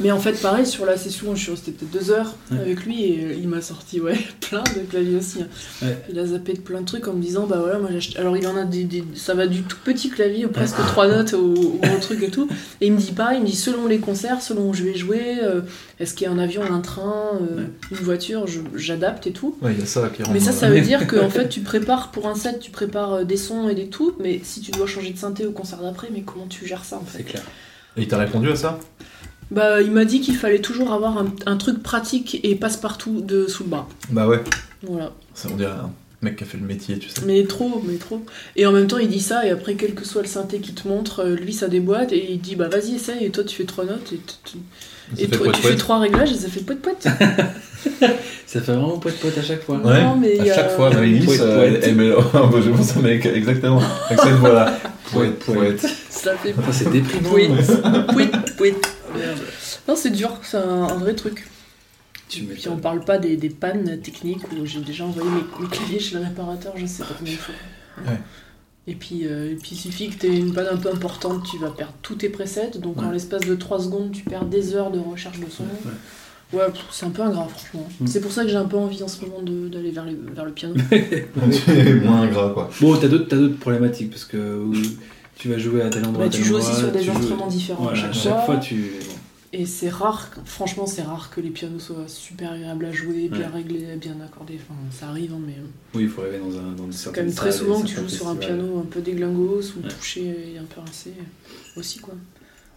S3: Mais en fait, pareil, sur la session, je suis restée peut-être deux heures
S2: Ouais.
S3: avec lui et euh, il m'a sorti ouais, plein de claviers aussi. hein.
S2: Ouais.
S3: Il a zappé de plein de trucs en me disant, bah voilà, moi j'ai acheté- Alors il en a des, des- Ça va du tout petit clavier, au presque trois notes au, au truc et tout. Et il me dit pareil, il me dit selon les concerts, selon où je vais jouer, euh, est-ce qu'il y a un avion, un train, euh, une voiture, j'adapte et tout.
S5: Ouais, il y a ça qui.
S3: Mais ça, ça veut dire que en fait, tu prépares pour un set, tu prépares des sons et des tout, mais si tu dois changer de synthé au concert d'après, mais comment tu gères ça en fait?
S2: C'est clair.
S5: Et il t'a répondu à ça?
S3: Bah, il m'a dit qu'il fallait toujours avoir un, un truc pratique et passe-partout de sous le bras.
S5: Bah ouais.
S3: Voilà.
S5: Ça, on dirait un mec qui a fait le métier, tu sais.
S3: Mais trop, mais trop. Et en même temps, il dit ça, et après, quel que soit le synthé qui te montre, euh, lui, ça déboîte, et il dit, bah vas-y, essaye, et toi, tu fais trois notes, et, toi,
S5: poète
S3: tu fais
S5: poète.
S3: trois réglages, et ça fait poète poète.
S2: Ça fait vraiment poète poète à chaque fois.
S3: Ouais. Non, mais il y
S5: à
S3: a-
S5: chaque fois, Marie-Lise,
S2: Poète,
S5: euh,
S2: poète.
S5: elle, elle met- je pense à mec exactement avec cette voix-là. Poète,
S2: Poète,
S5: poète.
S3: ça fait
S2: Putain, c'est déprimant.
S3: poète, poète, poète. Non, c'est dur, c'est un, un vrai truc.
S2: Tu
S3: Puis on parle pas des, des pannes techniques où j'ai déjà envoyé mes, mes claviers chez le réparateur, je sais pas combien de fois.
S5: Ouais.
S3: Et puis, euh, et puis il suffit que tu aies une panne un peu importante, tu vas perdre tous tes presets, donc en l'espace de 3 secondes, tu perds des heures de recherche de son.
S2: Ouais.
S3: C'est un peu ingrat, franchement.
S2: Mm.
S3: C'est pour ça que j'ai un peu envie en ce moment de- d'aller vers, le- vers le piano.
S5: Moins gras, quoi.
S2: Bon, t'as d'autres, t'as d'autres problématiques parce que euh, tu vas jouer à tel endroit.
S3: Bah, tu
S2: tel
S3: joues aussi sur des
S2: joues-
S3: instruments différents à chaque fois.
S2: tu.
S3: Et c'est rare, franchement, c'est rare que les pianos soient super agréables à jouer, bien
S2: Ouais.
S3: réglés, bien accordés. Enfin, ça arrive, hein, mais.
S2: Oui, il faut rêver dans un dans une
S3: C'est
S2: certaine
S3: quand même très souvent que tu joues sur un piano un peu déglingos ou
S2: Ouais.
S3: touché et un peu rincé aussi quoi.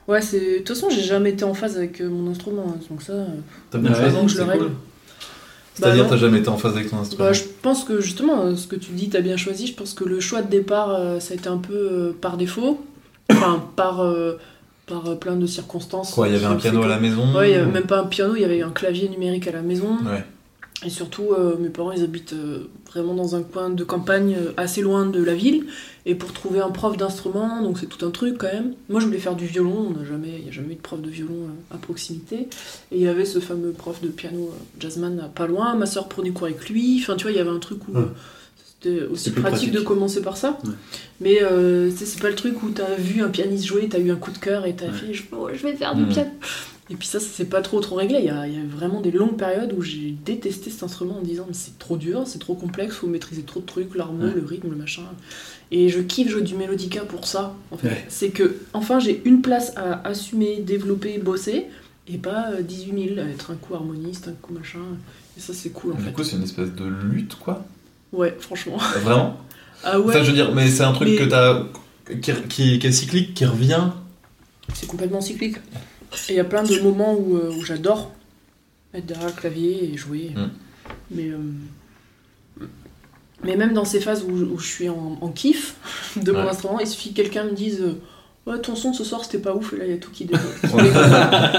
S3: Ouais, c'est. De toute façon, j'ai jamais été en phase avec euh, mon instrument, hein, donc ça. euh,
S5: T'as bien choisi,
S3: donc je le règle.
S5: cool. C'est-à-dire,
S3: Bah,
S5: t'as jamais été en phase avec ton instrument
S3: Bah, je pense que justement, euh, ce que tu dis, t'as bien choisi. Je pense que le choix de départ, euh, ça a été un peu euh, par défaut. Enfin, par, par plein de circonstances.
S5: Quoi, il y avait un piano
S3: que-
S5: à la maison
S3: Ouais,
S5: ou-
S3: même pas un piano, il y avait un clavier numérique à la maison.
S5: Ouais.
S3: Et surtout, euh, mes parents, ils habitent euh, vraiment dans un coin de campagne euh, assez loin de la ville. Et pour trouver un prof d'instrument, donc c'est tout un truc quand même. Moi, je voulais faire du violon, jamais, il n'y a jamais eu de prof de violon à proximité. Et il y avait ce fameux prof de piano jazzman pas loin. Ma soeur prenait cours avec lui? Enfin, tu vois, il y avait un truc où
S5: Ouais.
S3: euh, c'était aussi pratique,
S2: pratique.
S3: de commencer par ça.
S2: Ouais.
S3: Mais c'est pas le truc où t'as vu un pianiste jouer, t'as eu un coup de cœur et t'as
S2: Ouais.
S3: fait je, oh, je vais faire du
S5: Mhm.
S3: piano. Et puis ça, ça s'est pas trop trop réglé. Il y, a, il y a vraiment des longues périodes où j'ai détesté cet instrument en me disant mais c'est trop dur, c'est trop complexe, faut maîtriser trop de trucs, l'harmonie,
S2: Ouais.
S3: le rythme, le machin. Et je kiffe jouer du mélodica pour ça. En fait.
S2: Ouais.
S3: C'est que enfin j'ai une place à assumer, développer, bosser, et pas euh, 18 000 à être un coup harmoniste, un coup machin. Et ça c'est cool en
S5: Du
S3: fait.
S5: coup, c'est une espèce de lutte, quoi.
S3: Ouais, franchement.
S5: Vraiment?
S3: Ah ouais.
S5: Enfin, je veux dire, mais c'est un truc
S3: Mais-
S5: que t'as. Qui, qui- qui est cyclique, qui revient?
S3: C'est complètement cyclique. Et il y a plein de moments où, euh, où j'adore être derrière le clavier et jouer.
S5: Mm.
S3: Mais, euh, mais même dans ces phases où, où je suis en, en kiff de mon
S5: Ouais.
S3: instrument, il suffit que quelqu'un me dise euh, Ouais, ton son ce soir c'était pas ouf, et là il y a tout qui déconne.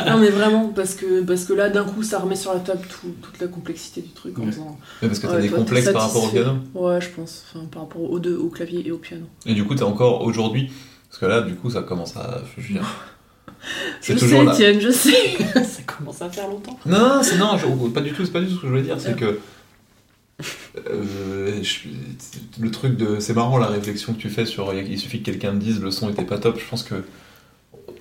S3: non, mais vraiment, parce que, parce que là d'un coup ça remet sur la table tout- toute la complexité du truc en
S2: Ouais.
S3: faisant.
S5: Mais parce que t'as
S3: Ouais,
S5: des
S3: toi,
S5: complexes par rapport au piano.
S3: Ouais, je pense, enfin, par rapport aux deux, au clavier et au piano.
S5: Et du coup, t'es encore aujourd'hui. Parce que là, du coup, ça commence à. Je veux dire. C'est
S3: Je sais,
S5: là.
S3: Étienne, je sais, ça commence à faire longtemps.
S5: Non, non, c'est non, je- pas du tout, c'est pas du tout ce que je voulais dire, c'est que euh, je- le truc de, c'est marrant la réflexion que tu fais sur, il suffit que quelqu'un me dise le son était pas top. Je pense que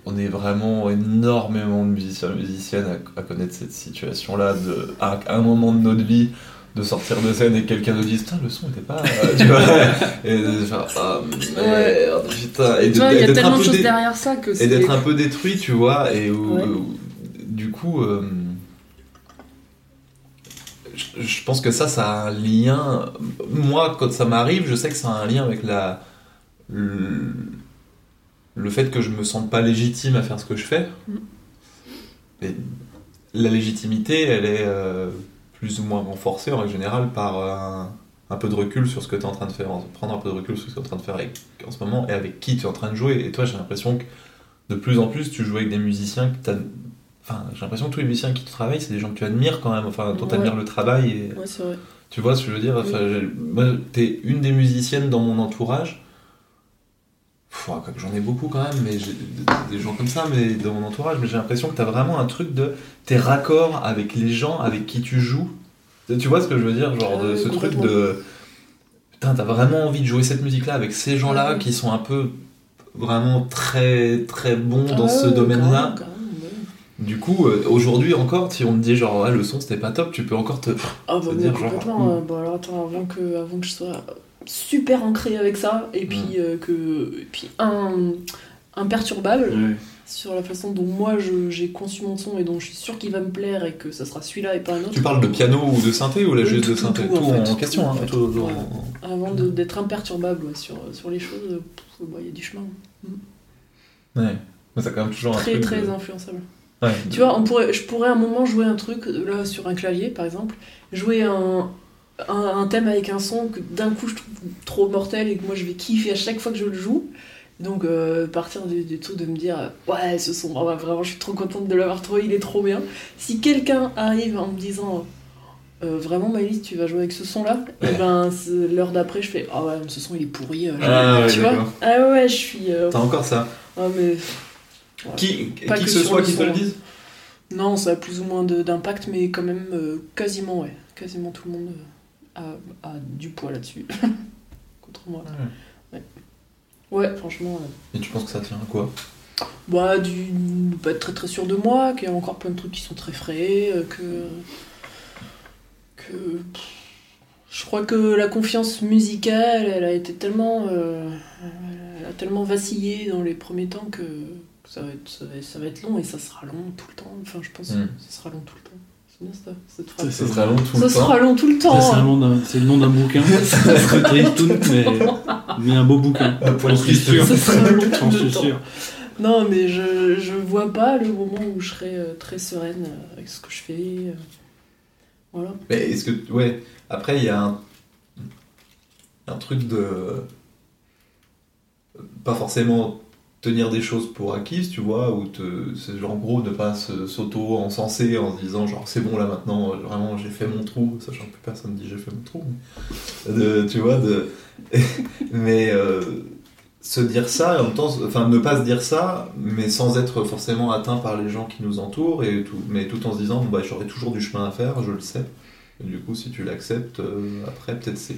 S5: on est vraiment énormément de musiciens, et musiciennes à, à connaître cette situation-là de, à un moment de notre vie. De sortir de scène et que quelqu'un nous dise putain le son était pas euh, tu vois et de faire ah merde putain et de-
S3: Tu vois, il y a
S5: d'être un
S3: tellement de
S5: peu
S3: choses
S5: dé-
S3: derrière ça que
S5: et d'être un peu détruit, tu vois, et où,
S3: Ouais.
S5: où- du coup, euh, je, je pense que ça, ça a un lien. Moi, quand ça m'arrive, je sais que ça a un lien avec la le, le fait que je me sente pas légitime à faire ce que je fais.
S3: Mm.
S5: Et la légitimité, elle est euh, plus ou moins renforcée en règle générale par un, un peu de recul sur ce que tu es en train de faire, prendre un peu de recul sur ce que tu es en train de faire avec- en ce moment et avec qui tu es en train de jouer. Et toi, j'ai l'impression que de plus en plus, tu joues avec des musiciens que. Enfin, j'ai l'impression que tous les musiciens qui te travaillent, c'est des gens que tu admires quand même. Enfin, dont tu admires le travail. Et...
S3: Ouais, c'est vrai.
S5: Tu vois ce que je veux dire? Enfin, j'ai- Moi, t'es une des musiciennes dans mon entourage. J'en ai beaucoup quand même, mais des gens comme ça, mais dans mon entourage, mais j'ai l'impression que t'as vraiment un truc de tes raccords avec les gens avec qui tu joues. Tu vois ce que je veux dire Genre de
S3: Ouais,
S5: ce truc de. Putain, t'as vraiment envie de jouer cette musique-là avec ces gens-là qui sont un peu vraiment très très bons dans
S3: Ah
S5: ce
S3: ouais,
S5: domaine-là. Du coup, euh, aujourd'hui encore, si on te dit genre ouais, le son c'était pas top, tu peux encore te.
S3: Ah bah
S5: genre,
S3: complètement.
S5: hmm.
S3: euh, bon alors attends, avant que, avant que je sois super ancré avec ça, et puis, euh, que, et puis un, imperturbable
S2: Ouais.
S3: sur la façon dont moi je- j'ai conçu mon son et dont je suis sûr qu'il va me plaire et que ça sera celui-là et pas un autre.
S5: Tu parles de piano ou de synthé ou là juste de synthé?
S3: tout, en
S5: question.
S3: Avant d'être imperturbable ouais, sur, sur les choses, euh, bah, il y a du chemin.
S5: Ouais. Mais t'as quand même toujours un
S3: Très
S5: truc.
S3: très
S5: de-
S3: influençable.
S5: Ouais.
S3: Tu vois, on pourrait, je pourrais à un moment jouer un truc, là, sur un clavier, par exemple, jouer un, un, un thème avec un son que d'un coup je trouve trop mortel et que moi je vais kiffer à chaque fois que je le joue. Donc, euh, partir du, du truc de me dire, ouais, ce son, ah ouais, vraiment, je suis trop contente de l'avoir trouvé, il est trop bien. Si quelqu'un arrive en me disant, euh, vraiment, Maëlys, tu vas jouer avec ce son-là, et
S5: Ouais.
S3: ben, l'heure d'après, je fais, ah ouais, ce son, il est pourri. euh,
S5: Ah ouais,
S3: tu vois. Ah ouais, je suis. euh,
S5: T'as encore ça
S3: ah, mais.
S5: Qui,
S3: Pas
S5: qui
S3: que
S5: ce soit qui te
S3: son.
S5: le dise?
S3: Non, ça a plus ou moins d'impact, mais quand même euh, quasiment, ouais. Quasiment tout le monde euh, a, a du poids là-dessus. Contre moi. Ouais, franchement. euh,
S5: Et tu penses que ça tient à quoi?
S3: Bah, du, pas être très très sûr de moi, qu'il y a encore plein de trucs qui sont très frais, euh, que. que. Je crois que la confiance musicale, elle a été tellement. euh, elle a tellement vacillé dans les premiers temps que, ça, va être, ça, va, ça va être long et ça sera long tout le temps. Enfin, je pense
S5: Mm.
S3: que ça sera long tout le temps. Bien ça,
S2: c'est
S5: sera long tout
S3: Ça
S5: le
S3: sera
S5: temps.
S3: long tout le
S2: Ça,
S3: temps.
S2: c'est, un
S3: hein.
S2: nom d'un- c'est le nom d'un bouquin. Mais, mais un beau bouquin. J'en suis
S5: tristes.
S2: sûr.
S3: Ça sera long
S2: J'en
S3: tout
S2: suis
S3: le temps.
S2: sûr.
S3: Non, mais je, je vois pas le moment où je serai euh, très sereine euh, avec ce que je fais. euh. Voilà.
S5: Mais est-ce que. Ouais, après, il y a un. Un truc de. Pas forcément tenir des choses pour acquises, tu vois, ou te, genre en gros ne pas se- s'auto-encenser en se disant genre c'est bon là maintenant, vraiment j'ai fait mon trou, sachant que plus personne dit j'ai fait mon trou, mais, de- tu vois, de, mais euh, se dire ça, et en même temps, enfin ne pas se dire ça, mais sans être forcément atteint par les gens qui nous entourent, et tout, mais tout en se disant bah, j'aurai toujours du chemin à faire, je le sais, et du coup si tu l'acceptes, euh, après peut-être c'est...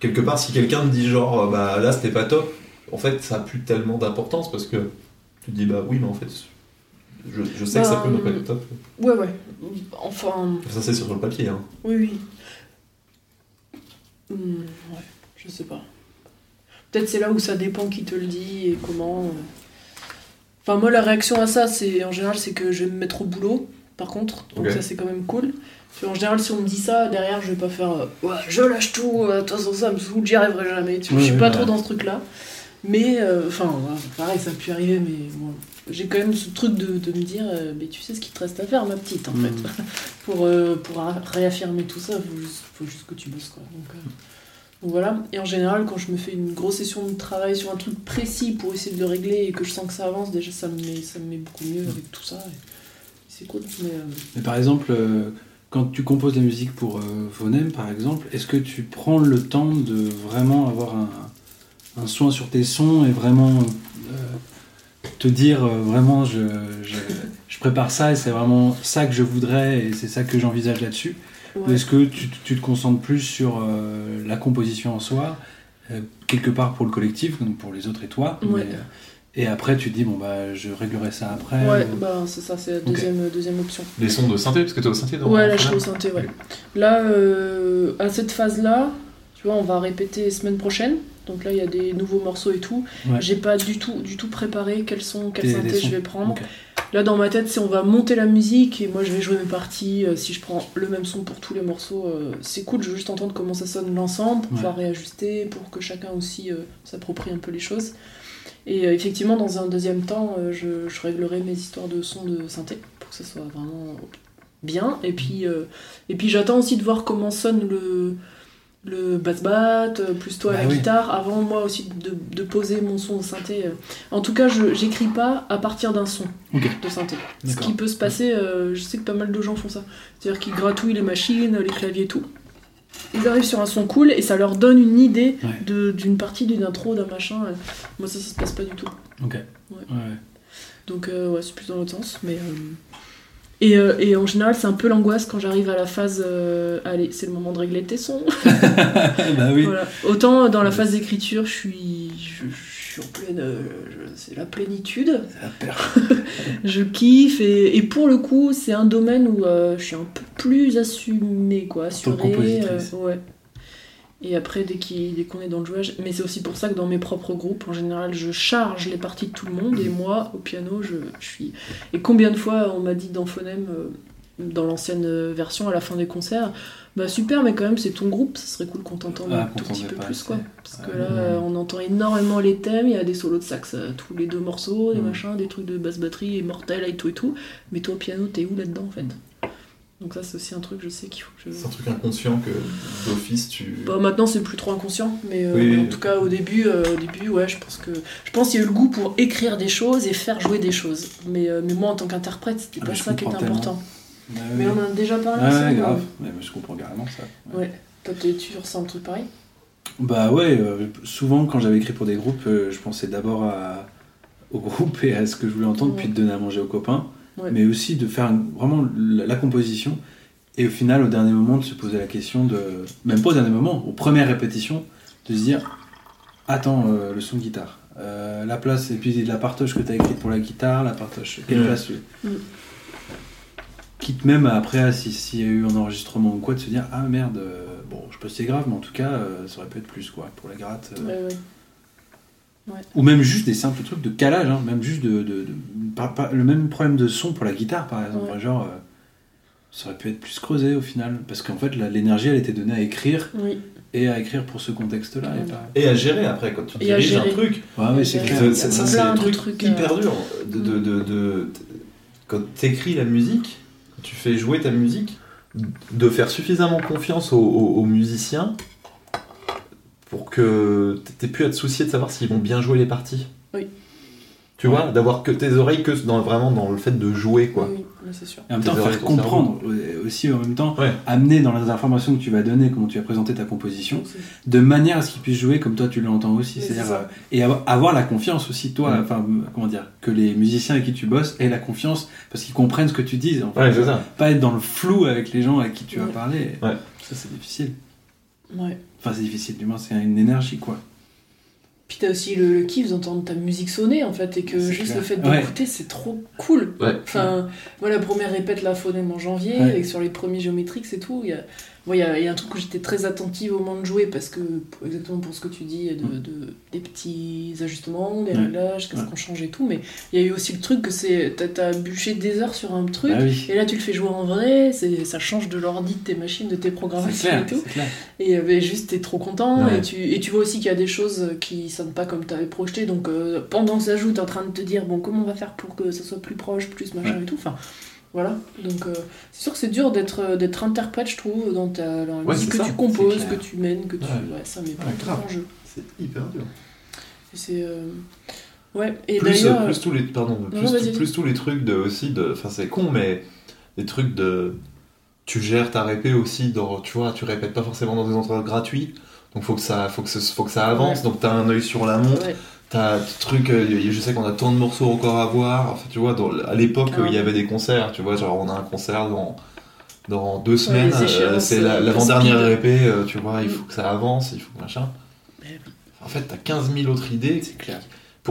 S5: Quelque part, si quelqu'un te dit genre, euh, bah là c'était pas top, en fait ça a plus tellement d'importance parce que tu te dis, bah oui, mais en fait, je, je sais que ça
S3: Bah,
S5: peut ne pas être top.
S3: Ouais, ouais. Enfin,
S5: Ça c'est sur le papier, hein.
S3: oui, oui. Hmm, ouais, je sais pas. Peut-être c'est là où ça dépend qui te le dit et comment. euh. Enfin, moi, la réaction à ça, c'est en général, c'est que je vais me mettre au boulot, par contre. Donc, ça, c'est quand même cool. En général, si on me dit ça, derrière, je vais pas faire euh, Ouais, je lâche tout, euh, de toute façon, ça me saoule, j'y arriverai jamais. Tu vois,
S2: Ouais,
S3: je suis pas
S2: ouais.
S3: trop dans ce truc-là. Mais, euh, enfin, pareil, ça a pu arriver, mais bon. J'ai quand même ce truc de, de me dire, euh, mais tu sais ce qu'il te reste à faire, ma petite, en fait. pour, euh, pour réaffirmer tout ça, faut juste, faut juste que tu bosses, quoi. Donc, euh, donc voilà. Et en général, quand je me fais une grosse session de travail sur un truc précis pour essayer de le régler et que je sens que ça avance, déjà, ça me met, ça me met beaucoup mieux avec tout ça. C'est cool. Mais,
S2: Mais par exemple, quand tu composes la musique pour Phonem, par exemple, est-ce que tu prends le temps de vraiment avoir un, un soin sur tes sons et vraiment euh, te dire euh, vraiment je, je, je prépare ça et c'est vraiment ça que je voudrais et c'est ça que j'envisage là-dessus Ou
S3: ouais.
S2: est-ce que tu, tu te concentres plus sur euh, la composition en soi, euh, quelque part pour le collectif, donc pour les autres et toi
S3: Ouais.
S2: mais, euh, et après tu te dis bon bah je réglerai ça après
S3: Ouais,
S2: ou-
S3: bah c'est ça, c'est la deuxième, deuxième option.
S5: Les sons de synthé, parce que t'es au synthé dans
S3: Ouais, là je suis au
S5: la-
S3: synthé, ouais. Là, euh, à cette phase-là, tu vois, on va répéter semaine prochaine. Donc là, il y a des nouveaux morceaux et tout.
S2: Ouais.
S3: J'ai pas du tout, du tout préparé quels sont, quels synthés je vais prendre. Là, dans ma tête, c'est on va monter la musique et moi je vais jouer mes parties. Euh, si je prends le même son pour tous les morceaux, euh, c'est cool. Je veux juste entendre comment ça sonne l'ensemble pour
S2: Ouais.
S3: pouvoir réajuster, pour que chacun aussi euh, s'approprie un peu les choses. Et effectivement, dans un deuxième temps, je, je réglerai mes histoires de son de synthé pour que ça soit vraiment bien. Et puis, et puis j'attends aussi de voir comment sonne le, le bass-bat, euh, plus toi à
S2: Bah
S3: la
S2: oui.
S3: guitare, avant moi aussi de, de poser mon son de synthé. euh. En tout cas, je j'écris pas à partir d'un son de synthé. Ce qui peut se passer, euh, je sais que pas mal de gens font ça. C'est-à-dire qu'ils gratouillent les machines, les claviers et tout. Ils arrivent sur un son cool et ça leur donne une idée
S2: Ouais.
S3: d'une partie, d'une intro, d'un machin. Moi, ça, ça se passe pas du tout.
S2: Ok.
S3: Ouais.
S2: Ouais.
S3: Donc, euh, ouais, c'est plus dans l'autre sens. Mais, euh, et, euh, et en général, c'est un peu l'angoisse quand j'arrive à la phase. euh, allez, c'est le moment de régler tes sons.
S2: bah oui.
S3: Voilà. Autant euh, dans la phase d'écriture, je suis, je, je suis en pleine. c'est la plénitude.
S2: La.
S3: Je kiffe et, et pour le coup, c'est un domaine où euh, je suis un peu plus assumée, quoi. Assurée. ouais. Et après, dès qu'on est dans le jouage. Mais c'est aussi pour ça que dans mes propres groupes, en général, je charge les parties de tout le monde et moi, au piano, je, je suis. Et combien de fois on m'a dit dans Phonème, euh, dans l'ancienne version, à la fin des concerts, bah super, mais quand même, c'est ton groupe, ça serait cool qu'on t'entende
S2: Ah,
S3: un tout petit peu plus,
S2: assez.
S3: quoi. Parce que là, on entend énormément les thèmes, il y a des solos de sax euh, tous les deux morceaux, des
S2: Mm.
S3: machins, des trucs de basse batterie, immortel et tout et tout. Mais toi, au piano, t'es où là-dedans, en fait? Donc ça, c'est aussi un truc, je sais qu'il faut que je...
S5: C'est un truc inconscient que d'office tu.
S3: Bah, maintenant, c'est plus trop inconscient, mais euh,
S5: Oui,
S3: en tout cas, au début, euh, au début, ouais, je pense que je pense qu'il y a eu le goût pour écrire des choses et faire jouer des choses. Mais, euh, mais moi, en tant qu'interprète, c'était
S2: Ah,
S3: pas ça qui était important.
S2: Bah
S3: Mais
S2: oui.
S3: on en a déjà parlé.
S2: Ah
S3: ça,
S2: ouais,
S3: mais-
S2: grave. Ouais, mais je comprends carrément ça.
S3: Ouais. Toi, tu ressens un truc pareil?
S2: Bah ouais, euh, souvent quand j'avais écrit pour des groupes, euh, je pensais d'abord à- au groupe et à ce que je voulais entendre,
S3: Ouais.
S2: puis de donner à manger aux copains,
S3: Ouais.
S2: mais aussi de faire vraiment la, la composition et au final, au dernier moment, de se poser la question de, même pas au dernier moment, aux premières répétitions, de se dire, attends, euh, le son de guitare, euh, la place, et puis la partoche que tu as écrite pour la guitare, la partoche, quelle
S5: Ouais.
S2: place tu
S3: Mm.
S2: Quitte même après, si- s'il y a eu un enregistrement ou quoi, de se dire, ah merde, euh, bon, je sais pas si c'est grave, mais en tout cas, euh, ça aurait pu être plus, quoi, pour la gratte.
S3: Ouais.
S2: Ou même juste des simples trucs de calage, hein, même juste de, de- de- par- par- le même problème de son pour la guitare par exemple.
S3: Ouais.
S2: Genre, euh, ça aurait pu être plus creusé au final. Parce qu'en fait, la- l'énergie, elle était donnée à écrire
S3: Oui.
S2: et à écrire pour ce contexte-là. et
S3: Ouais.
S2: pas-
S5: Et à gérer après, quand tu diriges un truc.
S2: Ouais, c'est
S5: Ça, c'est un truc,
S3: trucs, euh,
S5: hyper dur. De, de, de, de- quand tu écris la musique, quand tu fais jouer ta musique, de faire suffisamment confiance aux, aux- aux musiciens pour que t'aies plus à te soucier de savoir s'ils vont bien jouer les parties.
S3: Oui.
S5: Tu vois, d'avoir que tes oreilles que dans, vraiment dans le fait de jouer, quoi.
S3: Oui, oui, c'est sûr.
S2: Et en même temps, faire comprendre aussi en même temps,
S5: Ouais.
S2: amener dans les informations que tu vas donner, comment tu vas présenter ta composition, de manière à ce qu'ils puissent jouer comme toi tu l'entends aussi. C'est-à-dire,
S3: c'est ça.
S2: euh, et avoir, avoir la confiance aussi, toi, enfin, euh, comment dire, que les musiciens avec qui tu bosses aient la confiance parce qu'ils comprennent ce que tu dis. En fait.
S5: Ouais, c'est ça.
S2: Pas être dans le flou avec les gens avec qui tu vas parler.
S5: Ouais.
S2: Ça, c'est difficile.
S3: Ouais.
S2: Enfin, c'est difficile, du moins, c'est une énergie, quoi.
S3: Puis t'as aussi le, le kiff d'entendre ta musique sonner en fait et que juste
S2: clair.
S3: le fait
S2: Ouais.
S3: d'écouter c'est trop cool.
S5: Ouais.
S3: Enfin, moi la première répète la phonème en janvier
S2: Ouais.
S3: et sur les premiers géométriques c'est tout. Il y a, moi, il y, a, il y a un truc où j'étais très attentive au moment de jouer parce que exactement pour ce que tu dis de,
S2: Mm.
S3: de- des petits ajustements, des
S2: Ouais.
S3: réglages, qu'est-ce
S2: Ouais.
S3: qu'on change et tout. Mais il y a eu aussi le truc que c'est t'as, bûché des heures sur un truc.
S2: Ah oui.
S3: Et là, tu le fais jouer en vrai, c'est, ça change de l'ordi, de tes machines, de tes programmations
S2: clair,
S3: et tout. Et ben, juste, t'es trop content.
S5: Ouais.
S3: Et, tu, et tu vois aussi qu'il y a des choses qui sonnent pas comme t'avais projeté. Donc euh, pendant que ça joue, t'es en train de te dire, bon, comment on va faire pour que ça soit plus proche, plus machin et tout. Enfin, voilà. Donc euh, c'est sûr que c'est dur d'être, euh, d'être interprète, je trouve, dans, ta, dans la
S5: Ouais,
S3: musique que
S5: ça,
S3: tu composes, que tu mènes, que tu.
S5: Ouais.
S3: Ouais, ça met pas
S5: grave.
S3: en jeu.
S5: C'est hyper dur.
S3: Et c'est. euh, Ouais, et
S5: plus,
S3: d'ailleurs.
S5: plus tous les pardon plus,
S3: non,
S5: plus tous les trucs de aussi de enfin c'est con mais des trucs de tu gères ta répé aussi dans tu vois tu répètes pas forcément dans des endroits gratuits donc faut que ça faut que ce- faut que ça avance
S3: Ouais.
S5: donc t'as un œil sur la montre
S3: ouais.
S5: T'as euh, je sais qu'on a tant de morceaux encore à voir enfin tu vois dans- à l'époque
S3: Ah.
S5: il y avait des concerts tu vois genre on a un concert dans dans deux semaines euh, c'est
S3: euh,
S5: la- l'avant-dernière euh, tu vois il
S3: Mm.
S5: faut que ça avance il faut que machin
S3: oui.
S5: en fait t'as 15 000 autres idées
S2: C'est clair.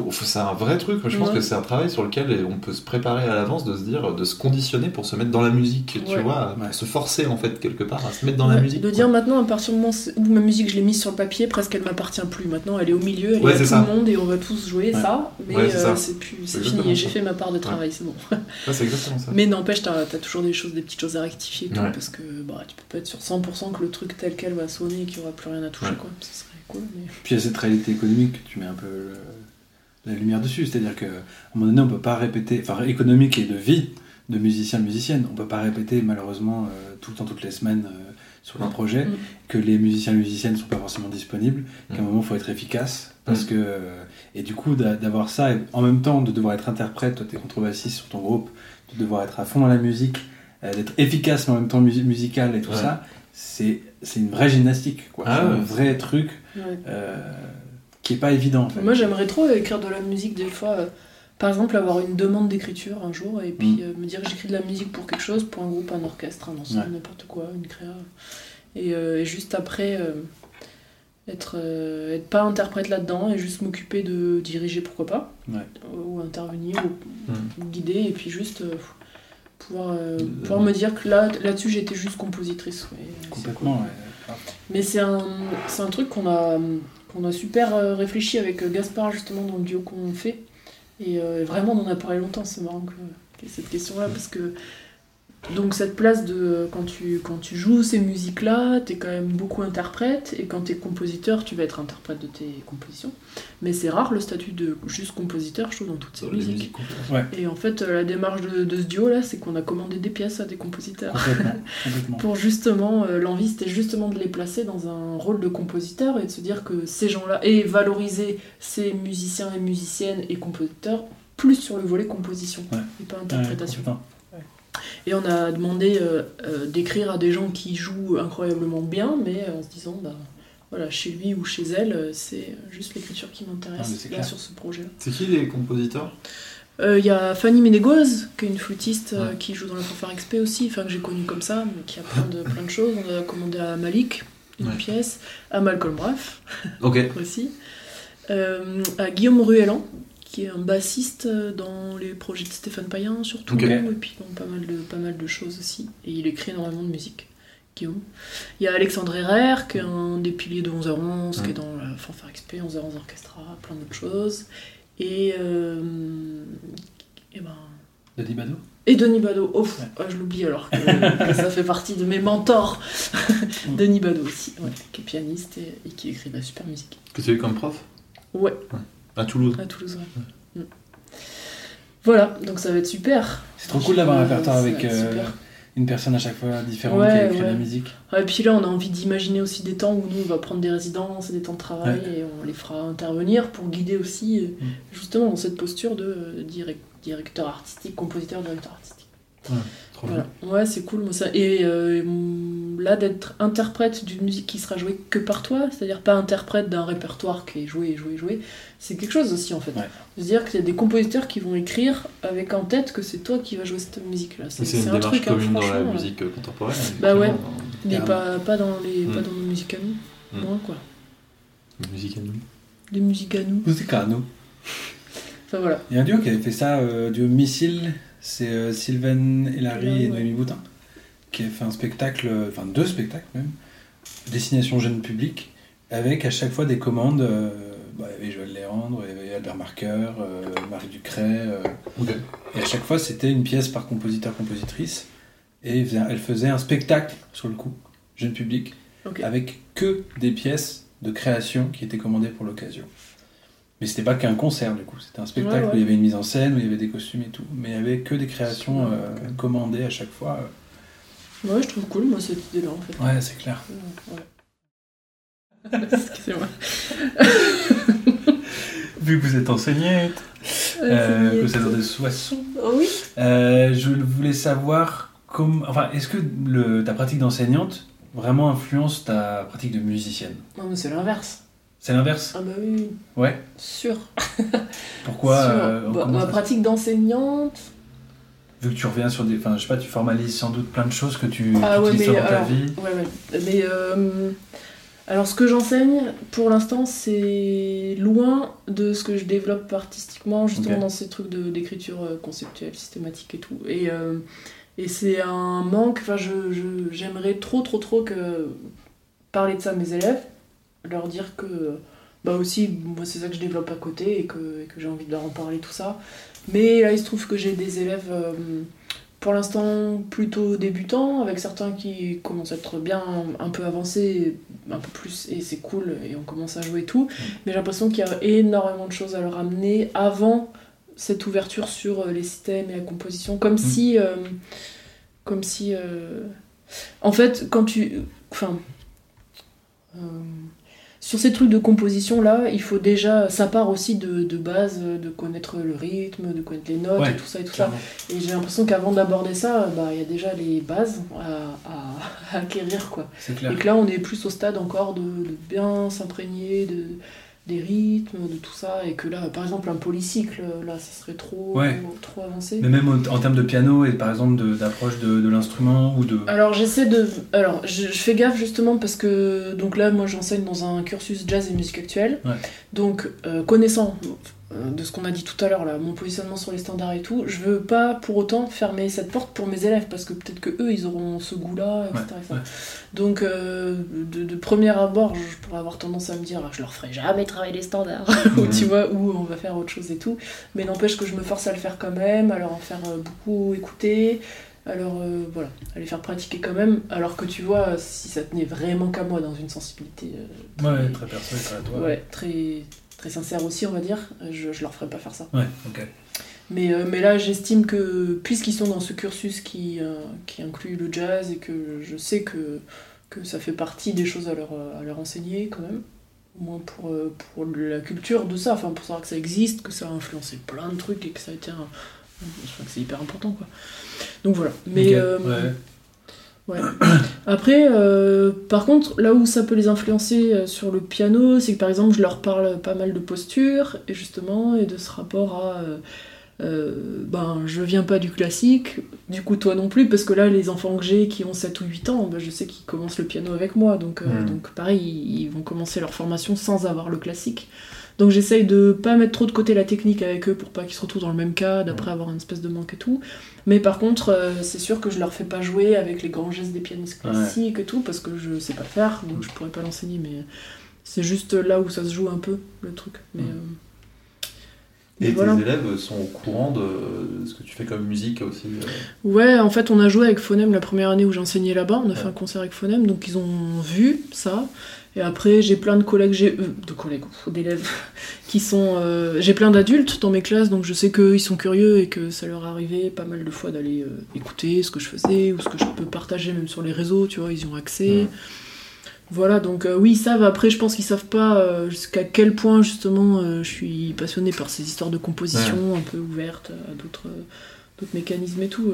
S5: Pour- c'est un vrai truc, je pense
S3: Ouais.
S5: que c'est un travail sur lequel on peut se préparer à l'avance, de se dire, de se conditionner pour se mettre dans la musique, tu
S3: Ouais.
S5: vois,
S2: Ouais.
S5: se forcer en fait quelque part à se mettre dans la musique.
S3: De
S5: quoi.
S3: dire maintenant, à partir du moment où ma musique, je l'ai mise sur le papier, presque elle m'appartient plus. Maintenant, elle est au milieu, elle
S5: Ouais,
S3: est à
S5: c'est
S3: tout
S5: ça.
S3: le monde et on va tous jouer
S2: Ouais.
S3: ça. Mais
S5: Ouais, c'est
S3: euh,
S5: ça.
S3: c'est plus, c'est
S5: C'est
S3: fini. j'ai fait ma part de travail, c'est bon.
S5: Ouais, c'est exactement ça.
S3: Mais n'empêche, t'as as toujours des choses, des petites choses à rectifier, et tout,
S5: Ouais.
S3: parce que bah, tu peux pas être sur 100% que le truc tel quel va sonner et qu'il n'y aura plus rien à toucher.
S5: Ouais.
S3: Quoi. Ce serait cool. Mais...
S2: Puis il y a cette réalité économique que tu mets un peu le- la lumière dessus. C'est-à-dire qu'à un moment donné, on peut pas répéter, enfin économique et de vie de musicien, de musicienne, on peut pas répéter malheureusement euh, tout le temps, toutes les semaines euh, sur le
S5: Non.
S2: projet,
S3: Mm.
S2: que les musiciens et musiciennes sont pas forcément disponibles, qu'à un
S5: Mm.
S2: moment il faut être efficace. Parce
S5: Mm.
S2: que, euh, et du coup, d'a- d'avoir ça, et en même temps de devoir être interprète, toi t'es contrebassiste sur ton groupe, de devoir être à fond dans la musique, euh, d'être efficace mais en même temps musi- musical et tout
S5: Ouais.
S2: ça, c'est c'est une vraie gymnastique, quoi.
S5: Ah ouais.
S2: un vrai truc
S3: Ouais.
S2: Qui est pas évident en fait.
S3: Moi, j'aimerais trop écrire de la musique des fois. euh, par exemple, avoir une demande d'écriture un jour et puis
S2: Mm.
S3: euh, me dire que j'écris de la musique pour quelque chose, pour un groupe, un orchestre, un ensemble,
S2: Ouais.
S3: n'importe quoi, une créa. Et, euh, et juste après, euh, être, euh, être pas interprète là-dedans et juste m'occuper de diriger, pourquoi pas,
S2: Ouais.
S3: ou intervenir, ou,
S5: Mm.
S3: ou guider, et puis juste euh, pouvoir, euh, pouvoir me dire que là, là-dessus j'étais juste compositrice. ouais, c'est cool.
S2: Complètement.
S3: Mais c'est un, c'est un truc qu'on a, qu'on a super euh, réfléchi avec euh, Gaspard justement dans le duo qu'on fait. Et euh, vraiment on en a parlé longtemps, c'est marrant cette question-là parce que donc cette place de quand tu, quand tu joues ces musiques-là, t'es quand même beaucoup interprète et quand t'es compositeur, tu vas être interprète de tes compositions. Mais c'est rare le statut de juste compositeur, je trouve, dans toutes ces
S5: Dans
S3: musiques. Et en fait, la démarche de, de ce duo-là, c'est qu'on a commandé des pièces à des compositeurs
S2: Complètement, complètement.
S3: pour justement euh, l'envie c'était justement de les placer dans un rôle de compositeur et de se dire que ces gens-là et valoriser ces musiciens et musiciennes et compositeurs plus sur le volet composition
S2: Ouais.
S3: et pas interprétation. Et on a demandé euh, euh, d'écrire à des gens qui jouent incroyablement bien, mais euh, en se disant bah voilà chez lui ou chez elle c'est juste l'écriture qui
S2: Ah,
S3: m'intéresse
S2: clair.
S3: sur ce projet.
S5: C'est qui les compositeurs?
S3: Euh, Il y a Fanny Ménégoise, qui est une flûtiste
S5: Ouais.
S3: qui joue dans la fanfare XP aussi, enfin que j'ai connue comme ça, mais qui a plein de, plein de choses. On a commandé à Malik une
S5: Ouais.
S3: pièce, à Malcolm Braff
S5: Ok.
S3: aussi, à Guillaume Ruellan, qui est un bassiste euh, dans les projets de Stéphane Payen surtout,
S5: Ok.
S3: et puis dans pas mal, de, pas mal de choses aussi. Et il écrit énormément de musique. Guillaume. Il y a Alexandre Herrère, qui est un des piliers de 11h11, qui est dans la fanfare XP, 11h11 Orchestra, plein d'autres choses. Et, euh, et ben,
S2: Daddy Bado
S3: Et Denis Bado, oh, ah, je l'oublie alors que, que ça fait partie de mes mentors. Denis Bado aussi, ouais, qui est pianiste et, et qui écrit de la super musique.
S5: Que tu as eu comme prof?
S3: Ouais,
S5: À Toulouse.
S3: à Toulouse, ouais. Mm. Voilà, donc ça va être super.
S2: C'est trop cool d'avoir un répertoire avec euh, une personne à chaque fois différente
S3: Ouais,
S2: qui écrit de
S3: ouais.
S2: la musique.
S3: Ah, Et puis là, on a envie d'imaginer aussi des temps où nous, on va prendre des résidences et des temps de travail et on les fera intervenir pour guider aussi, euh,
S2: Mm.
S3: justement, dans cette posture de euh, direct- directeur artistique, compositeur, directeur artistique.
S2: Trop
S3: Voilà. Ouais, c'est cool, moi ça. Et euh, là, d'être interprète d'une musique qui sera jouée que par toi, c'est-à-dire pas interprète d'un répertoire qui est joué, joué, joué, c'est quelque chose aussi en fait.
S2: Ouais.
S3: C'est-à-dire qu'il y a des compositeurs qui vont écrire avec en tête que c'est toi qui vas jouer cette musique-là. C'est
S5: C'est une
S3: c'est un
S5: démarche
S3: truc, hein,
S5: commune dans la musique euh, contemporaine.
S3: Bah ouais. Mais pas, pas, dans les, pas
S5: Mm.
S3: dans nos musiques à nous,
S5: Mm.
S3: moins quoi.
S5: dans la musique à nous.
S3: Les musiques à nous.
S2: Musicano.
S3: Enfin voilà.
S2: Il y a un duo qui avait fait ça, euh, duo Missile, c'est euh, Sylvain
S3: Ouais,
S2: et
S3: ouais.
S2: Noémie Boutin, qui a fait un spectacle, euh, enfin deux spectacles même, destination jeune public, avec à chaque fois des commandes. euh, bah, il y avait Joël Léandre, il y avait Albert Marqueur, euh, Marie Ducret, euh, et à chaque fois c'était une pièce par compositeur-compositrice, et faisait- elle faisait un spectacle sur le coup, jeune public, avec que des pièces de création qui étaient commandées pour l'occasion. Mais c'était pas qu'un concert du coup, c'était un spectacle
S3: Ouais, ouais.
S2: où il y avait une mise en scène, où il y avait des costumes et tout, mais il y avait que des créations euh, commandées à chaque fois.
S3: Ouais, je trouve cool, moi, cette idée-là en fait.
S2: Ouais, c'est clair.
S3: Ouais. Excusez-moi.
S2: Vu que vous êtes enseignante, euh, que vous êtes dans des soissons,
S3: Oh oui
S2: euh, je voulais savoir comment, enfin, est-ce que le, ta pratique d'enseignante vraiment influence ta pratique de musicienne?
S3: Non, mais c'est l'inverse.
S2: C'est l'inverse
S3: Ah bah oui,
S2: Ouais.
S3: sûr.
S2: Pourquoi
S3: Sûr.
S2: euh,
S3: Bah, ma pratique d'enseignante,
S2: Vu que tu reviens sur des, enfin, je sais pas, tu formalises sans doute plein de choses que tu
S3: Ah ouais,
S2: utilises
S3: mais
S2: dans ta vie.
S3: Ouais, ouais. Mais euh, alors, ce que j'enseigne, pour l'instant, c'est loin de ce que je développe artistiquement, justement dans ces trucs de- d'écriture euh, conceptuelle, systématique et tout. Et, euh, et c'est un manque. Enfin, je, je- j'aimerais trop, trop, trop que parler de ça à mes élèves, leur dire que. Bah aussi, moi c'est ça que je développe à côté et que, et que j'ai envie de leur en parler, tout ça. Mais là, il se trouve que j'ai des élèves euh, pour l'instant plutôt débutants, avec certains qui commencent à être bien un peu avancés, un peu plus, et c'est cool, et on commence à jouer tout. Mais j'ai l'impression qu'il y a énormément de choses à leur amener avant cette ouverture sur euh, les systèmes et la composition, comme si. euh, comme si. euh, En fait, quand tu. Enfin. Sur ces trucs de composition là, il faut déjà, ça part aussi de, de base, de connaître le rythme, de connaître les notes
S2: Ouais,
S3: et tout ça et tout ça. Et j'ai l'impression qu'avant d'aborder ça, bah, il y a déjà les bases à, à- à acquérir quoi.
S2: Clair.
S3: Et que là on est plus au stade encore de, de bien s'imprégner de, des rythmes, de tout ça, et que là par exemple un polycycle, là ça serait trop,
S2: Ouais.
S3: trop avancé.
S2: Mais même en, en termes de piano et par exemple d'approche de, de l'instrument ou de.
S3: Alors j'essaie de. Alors je, je fais gaffe justement parce que donc là moi j'enseigne dans un cursus jazz et musique actuelle.
S2: Ouais.
S3: Donc euh, connaissant de ce qu'on a dit tout à l'heure là, mon positionnement sur les standards et tout, je veux pas pour autant fermer cette porte pour mes élèves parce que peut-être que eux ils auront ce goût-là, etc.
S2: Ouais,
S3: etc.
S2: ouais.
S3: Donc euh, de, de premier abord je pourrais avoir tendance à me dire ah, je leur ferai jamais travailler les standards ou tu vois ou on va faire autre chose et tout. Mais n'empêche que je me force à le faire quand même, à leur en faire euh, beaucoup écouter. Alors euh, voilà, à les faire pratiquer quand même, alors que tu vois, si ça tenait vraiment qu'à moi dans une sensibilité euh,
S2: Ouais, très perso et très à toi.
S3: ouais, très, très sincère aussi, on va dire, euh, je, je leur ferai pas faire ça.
S2: Ouais, ok.
S3: Mais, euh, mais là, j'estime que, puisqu'ils sont dans ce cursus qui, euh, qui inclut le jazz et que je sais que, que ça fait partie des choses à leur, à leur enseigner quand même, au moins pour, pour la culture de ça, enfin pour savoir que ça existe, que ça a influencé plein de trucs et que ça a été un. Je crois que c'est hyper important quoi. Donc voilà. Mais.
S2: Ouais.
S3: Ouais. Après, euh, par contre, là où ça peut les influencer euh, sur le piano, c'est que par exemple, je leur parle pas mal de posture, et justement, et de ce rapport à. euh, euh, ben, je viens pas du classique, du coup, toi non plus, parce que là, les enfants que j'ai qui ont 7 ou 8 ans, ben, je sais qu'ils commencent le piano avec moi, donc,
S2: Mhm.
S3: donc pareil, ils, ils vont commencer leur formation sans avoir le classique. Donc j'essaye de pas mettre trop de côté la technique avec eux pour pas qu'ils se retrouvent dans le même cas, d'après avoir une espèce de manque et tout. Mais par contre, euh, c'est sûr que je leur fais pas jouer avec les grands gestes des pianistes
S2: Ouais.
S3: classiques et tout, parce que je sais pas le faire, donc je pourrais pas l'enseigner, mais c'est juste là où ça se joue un peu, le truc. Mais, euh,
S1: Et
S3: voilà.
S1: tes élèves sont au courant de ce que tu fais comme musique aussi euh,
S3: Ouais, en fait, on a joué avec Phonème la première année où j'enseignais là-bas. On a fait
S1: Ouais.
S3: un concert avec Phonème, donc ils ont vu ça. Et après, j'ai plein de collègues, j'ai- euh, de collègues, d'élèves, qui sont. euh, j'ai plein d'adultes dans mes classes, donc je sais qu'ils sont curieux et que ça leur est arrivé pas mal de fois d'aller euh, écouter ce que je faisais ou ce que je peux partager même sur les réseaux, tu vois, ils y ont accès. Voilà, donc oui, ils savent. Après, je pense qu'ils savent pas jusqu'à quel point, justement, je suis passionnée par ces histoires de composition un peu ouvertes à d'autres d'autres mécanismes et tout.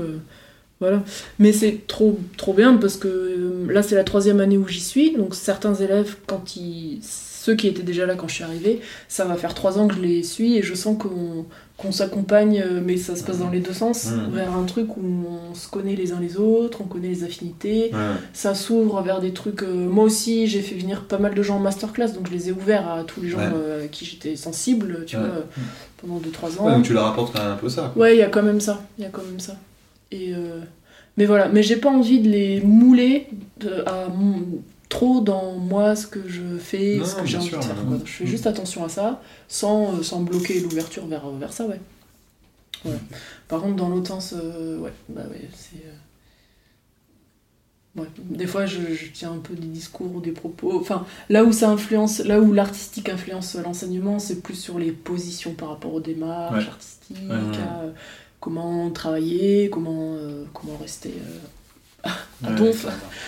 S3: Voilà. Mais c'est trop, trop bien parce que euh, là, c'est la troisième année où j'y suis. Donc, certains élèves, quand ils. Ceux qui étaient déjà là quand je suis arrivée, ça va faire trois ans que je les suis et je sens qu'on qu'on s'accompagne, euh, mais ça se passe dans les deux sens,
S1: Mhm.
S3: vers un truc où on se connaît les uns les autres, on connaît les affinités,
S1: Ouais.
S3: ça s'ouvre vers des trucs. euh, moi aussi, j'ai fait venir pas mal de gens en masterclass, donc je les ai ouverts à tous les gens
S1: Ouais.
S3: à qui j'étais sensible, tu
S1: Ouais.
S3: vois, pendant 2-3 ans.
S1: Ouais, donc tu leur apportes quand même un peu ça. quoi.
S3: Ouais, il y a quand même ça. Il y a quand même ça. Et euh, Mais voilà, mais j'ai pas envie de les mouler de- à mon- trop dans moi ce que je fais,
S1: Non,
S3: ce que j'ai envie
S1: sûr,
S3: de faire. quoi. Je fais juste attention à ça, sans, euh, sans bloquer l'ouverture vers, vers ça, ouais. Ouais. Par contre, dans l'autre sens, euh, ouais, bah ouais, c'est. euh, Ouais. Des fois, je, je tiens un peu des discours ou des propos. Enfin, là où ça influence, là où l'artistique influence l'enseignement, c'est plus sur les positions par rapport aux démarches
S1: Ouais.
S3: artistiques, à euh, comment travailler, comment, euh, comment rester euh, à donf.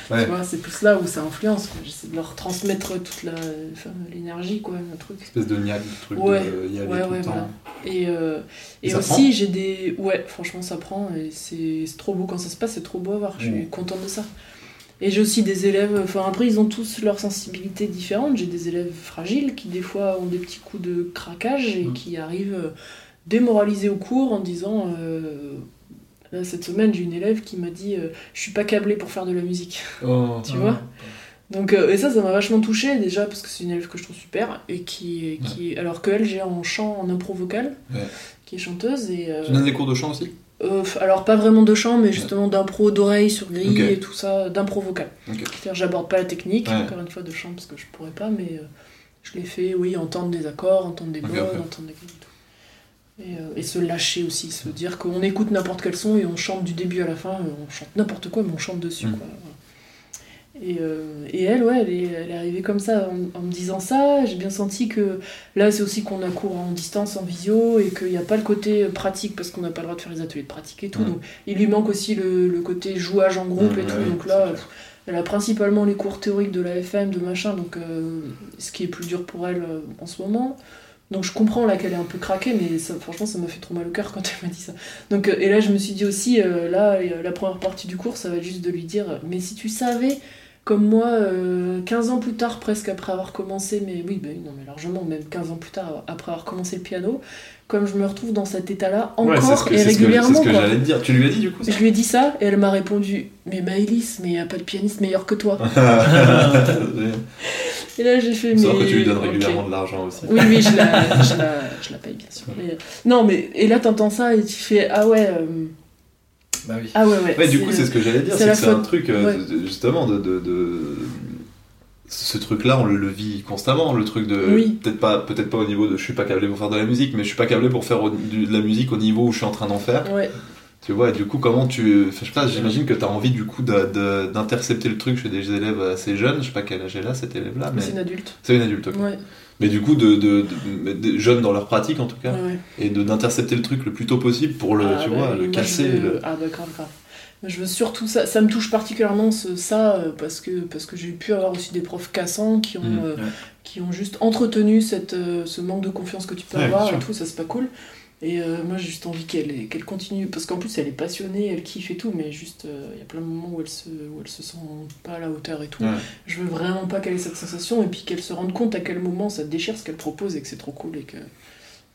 S1: Ouais.
S3: Tu vois, c'est plus là où ça influence. J'essaie de leur transmettre toute la, enfin, l'énergie, quoi, un truc.
S1: Espèce de niaque, truc
S3: Ouais.
S1: de y aller
S3: Ouais,
S1: tout
S3: ouais,
S1: le temps.
S3: voilà. Et, euh, et,
S1: Et ça
S3: aussi, j'ai des. Ouais, franchement, ça prend. Et c'est c'est trop beau quand ça se passe, c'est trop beau à voir. Je suis
S1: Mm.
S3: contente de ça. Et j'ai aussi des élèves. Enfin, après, ils ont tous leurs sensibilités différentes. J'ai des élèves fragiles qui, des fois, ont des petits coups de craquage et
S1: Mm.
S3: qui arrivent démoralisés au cours en disant. euh, Là, cette semaine, j'ai une élève qui m'a dit euh, Je suis pas câblée pour faire de la musique.
S1: Oh.
S3: Tu vois? Donc, euh, et ça, ça m'a vachement touchée déjà parce que c'est une élève que je trouve super et qui, qui alors qu'elle, j'ai en chant, en impro vocal,
S1: Ouais.
S3: qui est chanteuse et euh,
S1: Tu donnes des cours de chant aussi?
S3: alors pas vraiment de chant, mais justement d'impro d'oreille sur grille et tout ça, d'impro vocal. C'est-à-dire, j'aborde pas la technique,
S1: Ouais.
S3: encore une fois, de chant parce que je pourrais pas, mais je l'ai fait, oui, entendre des accords, entendre des
S1: Ok,
S3: modes,
S1: ok.
S3: entendre des et tout. Et, euh, et se lâcher aussi, se dire qu'on écoute n'importe quel son et on chante du début à la fin, on chante n'importe quoi, mais on chante dessus.
S1: Mm.
S3: Quoi. Et, euh, et elle, ouais, elle est, elle est arrivée comme ça en, en me disant ça. J'ai bien senti que là, c'est aussi qu'on a cours en distance, en visio, et qu'il n'y a pas le côté pratique parce qu'on n'a pas le droit de faire les ateliers de pratique et tout.
S1: Mm.
S3: Donc il lui manque aussi le, le côté jouage en groupe
S1: Mm,
S3: et tout. donc là, elle a principalement les cours théoriques de la FM, de machin, donc euh, ce qui est plus dur pour elle en ce moment. Donc je comprends là qu'elle est un peu craquée, mais ça, franchement ça m'a fait trop mal au cœur quand elle m'a dit ça. Donc, euh, et là je me suis dit aussi, euh, là, euh, la première partie du cours, ça va être juste de lui dire, mais si tu savais, comme moi, euh, 15 ans plus tard, presque après avoir commencé, mais oui, oui, non mais largement, même 15 ans plus tard, après avoir commencé le piano, comme je me retrouve dans cet état-là encore
S1: c'est ce que,
S3: et
S1: c'est ce que-
S3: régulièrement.
S1: C'est ce que j'allais te dire. Tu lui as dit du coup ça
S3: Je lui ai dit ça et elle m'a répondu Mais Maëlys, mais y a pas de pianiste meilleur que toi. Et là j'ai fait mais.
S1: vrai que tu lui donnes régulièrement de l'argent aussi.
S3: Oui, oui, je la, je la, je la paye bien sûr. Mais, non, mais et là t'entends ça et tu fais Ah ouais, euh,
S2: Bah oui.
S3: ah ouais, ouais.
S1: Ouais, du coup, c'est ce que j'allais dire,
S3: c'est
S1: que c'est un truc, euh,
S3: Ouais.
S1: justement, de, de, de- Ce truc-là, on le, le vit constamment, le truc de.
S3: Oui.
S1: Peut-être pas, peut pas au niveau de je suis pas câblé pour faire de la musique, mais je suis pas câblé pour faire au- de la musique au niveau où je suis en train d'en faire.
S3: Ouais,
S1: Tu vois, et du coup, comment tu. enfin, je sais pas, j'imagine que tu as envie, du coup, d'intercepter le truc chez des élèves assez jeunes. Je sais pas quel âge elle a, cet élève-là, mais.
S3: c'est une adulte.
S1: C'est une adulte, ok.
S3: Ouais,
S1: Mais du coup, de, de, de- de- jeunes dans leur pratique, en tout cas,
S3: ouais,
S1: et d'intercepter le truc le plus tôt possible pour le,
S3: Ah,
S1: tu
S3: bah,
S1: vois, le casser.
S3: je veux-
S1: le-
S3: Ah bah grave, grave. Mais je veux surtout ça, ça me touche particulièrement ce, ça euh, parce que, parce que j'ai pu avoir aussi des profs cassants qui ont,
S1: Mm,
S3: euh, qui ont juste entretenu cette, euh, ce manque de confiance que tu peux avoir et tout, ça c'est pas cool. Et euh, moi j'ai juste envie qu'elle qu'elle continue, parce qu'en plus elle est passionnée, elle kiffe et tout, mais juste euh, il y a plein de moments où elle, se, où elle se sent pas à la hauteur et tout.
S1: Ouais.
S3: Je veux vraiment pas qu'elle ait cette sensation et puis qu'elle se rende compte à quel moment ça déchire ce qu'elle propose et que c'est trop cool et que,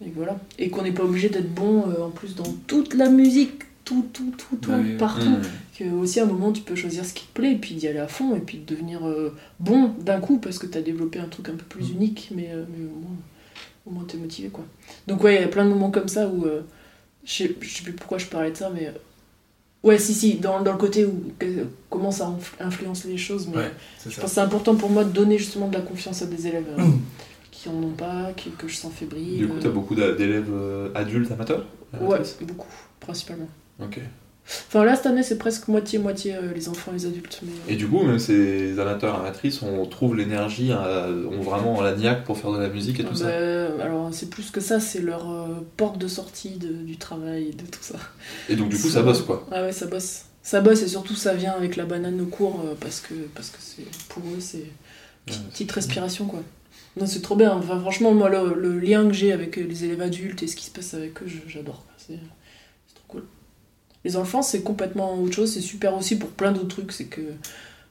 S3: et voilà. Et qu'on n'est pas obligé d'être bon euh, en plus dans toute la musique, tout, tout, tout, tout, partout.
S1: Mm.
S3: Que aussi à un moment tu peux choisir ce qui te plaît et puis d'y aller à fond et puis de devenir bon d'un coup parce que t'as développé un truc un peu plus
S1: Mm.
S3: unique mais, mais au moins, au moins t'es motivé quoi. Donc ouais, il y a plein de moments comme ça où euh, je sais je sais plus pourquoi je parlais de ça mais euh, ouais si si dans, dans le côté où que- comment ça influ- influence les choses mais
S2: Ouais,
S3: je
S2: ça.
S3: pense c'est important pour moi de donner justement de la confiance à des élèves euh, qui en ont pas, qui, que je sens fébrile.
S5: Du coup, t'as beaucoup d'élèves adultes amateurs
S3: Ouais, beaucoup, principalement.
S5: Ok.
S3: Enfin là, cette année, c'est presque moitié-moitié euh, les enfants et les adultes. Mais...
S5: Et du coup, même ces amateurs amatrices, on trouve l'énergie, euh, ont vraiment la niaque pour faire de la musique et tout
S3: Bah,
S5: ça.
S3: alors c'est plus que ça, c'est leur euh, porte de sortie de- du travail, de tout ça.
S5: Et donc, du coup, ça bosse quoi.
S3: Ah ouais, ça bosse. Ça bosse et surtout ça vient avec la banane au cours euh, parce que parce que c'est pour eux c'est petite,
S5: Ouais,
S3: petite respiration quoi. Non, c'est trop bien. Enfin, franchement, moi le, le lien que j'ai avec les élèves adultes et ce qui se passe avec eux, j'adore. C'est. Les enfants, c'est complètement autre chose. C'est super aussi pour plein d'autres trucs. C'est que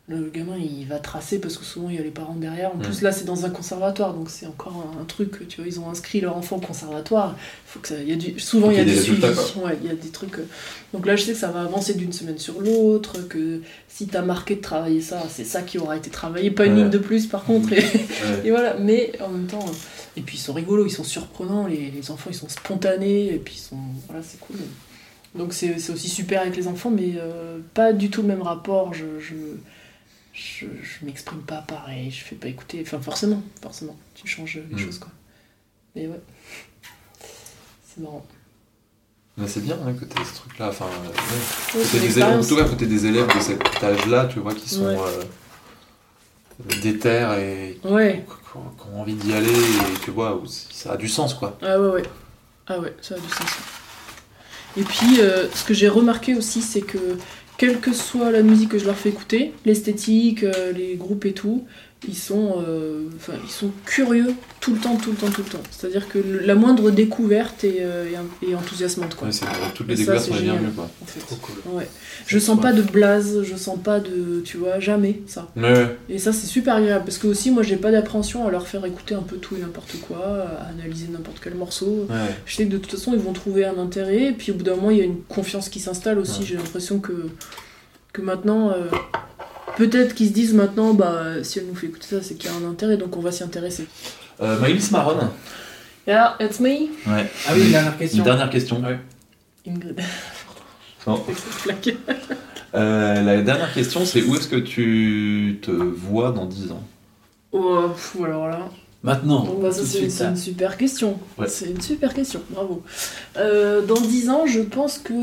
S3: le gamin, il va tracer parce que souvent il y a les parents derrière. En plus, là, c'est dans un conservatoire, donc c'est encore un, un truc. Tu vois, ils ont inscrit leur enfant au conservatoire. Faut que ça, y a du, souvent, il y a
S5: y des
S3: suivi.
S5: résultats,
S3: Ouais, il y a des trucs. euh, Donc là, je sais que ça va avancer d'une semaine sur l'autre. Que si t'as marqué de travailler ça, c'est ça qui aura été travaillé. Pas une
S5: Ouais.
S3: ligne de plus, par contre. Et,
S5: Ouais.
S3: et voilà. Mais en même temps. euh, Et puis ils sont rigolos, ils sont surprenants. Les, les enfants, ils sont spontanés. Et puis ils sont. Voilà, c'est cool. Donc c'est aussi super avec les enfants, mais euh, pas du tout le même rapport. Je, je, je, je m'exprime pas pareil, je fais pas écouter. Enfin, forcément, forcément, tu changes les
S5: Mm.
S3: choses quoi. Mais ouais, c'est marrant.
S5: Mais c'est bien hein, que ce truc-là. Enfin, ouais. Des élèves, en tout cas, que des élèves de cet âge-là, tu vois, qui sont
S3: Ouais.
S5: euh, déter et qui ont qui ont envie d'y aller et tu vois, ça a du sens quoi.
S3: ah ouais, ouais. Ah ouais, ça a du sens. Et puis, euh, ce que j'ai remarqué aussi, c'est que quelle que soit la musique que je leur fais écouter, l'esthétique, euh, les groupes et tout, ils sont, euh, enfin, ils sont curieux tout le temps, tout le temps, tout le temps. C'est-à-dire que le- la moindre découverte est, euh, est- enthousiasmante, quoi.
S5: Ouais, toutes les
S3: Et
S5: découvertes sont les bienvenues quoi.
S3: en fait.
S2: Trop cool.
S3: Ouais. Je sens pas de blase, je sens pas de. Tu vois, jamais ça.
S5: Ouais.
S3: Et ça, c'est super agréable parce que aussi, moi, j'ai pas d'appréhension à leur faire écouter un peu tout et n'importe quoi, à analyser n'importe quel morceau.
S5: ouais.
S3: Je sais que de toute façon, ils vont trouver un intérêt, et puis au bout d'un moment, il y a une confiance qui s'installe aussi.
S5: Ouais.
S3: J'ai l'impression que, que maintenant, euh, peut-être qu'ils se disent maintenant, bah, si elle nous fait écouter ça, c'est qu'il y a un intérêt, donc on va s'y intéresser.
S5: Euh, Maëlys Maron.
S3: Yeah, it's me,
S5: Ouais.
S2: Ah oui, une dernière question.
S5: Une dernière question.
S2: Ouais.
S3: Ingrid.
S5: Non. Euh, la dernière question, c'est où est-ce que tu te vois dans 10 ans?
S3: Oh, pff, alors là.
S2: Maintenant,
S3: Bon, bah, ça, c'est une super question.
S5: Ouais.
S3: C'est une super question, bravo. Euh, dans 10 ans, je pense que.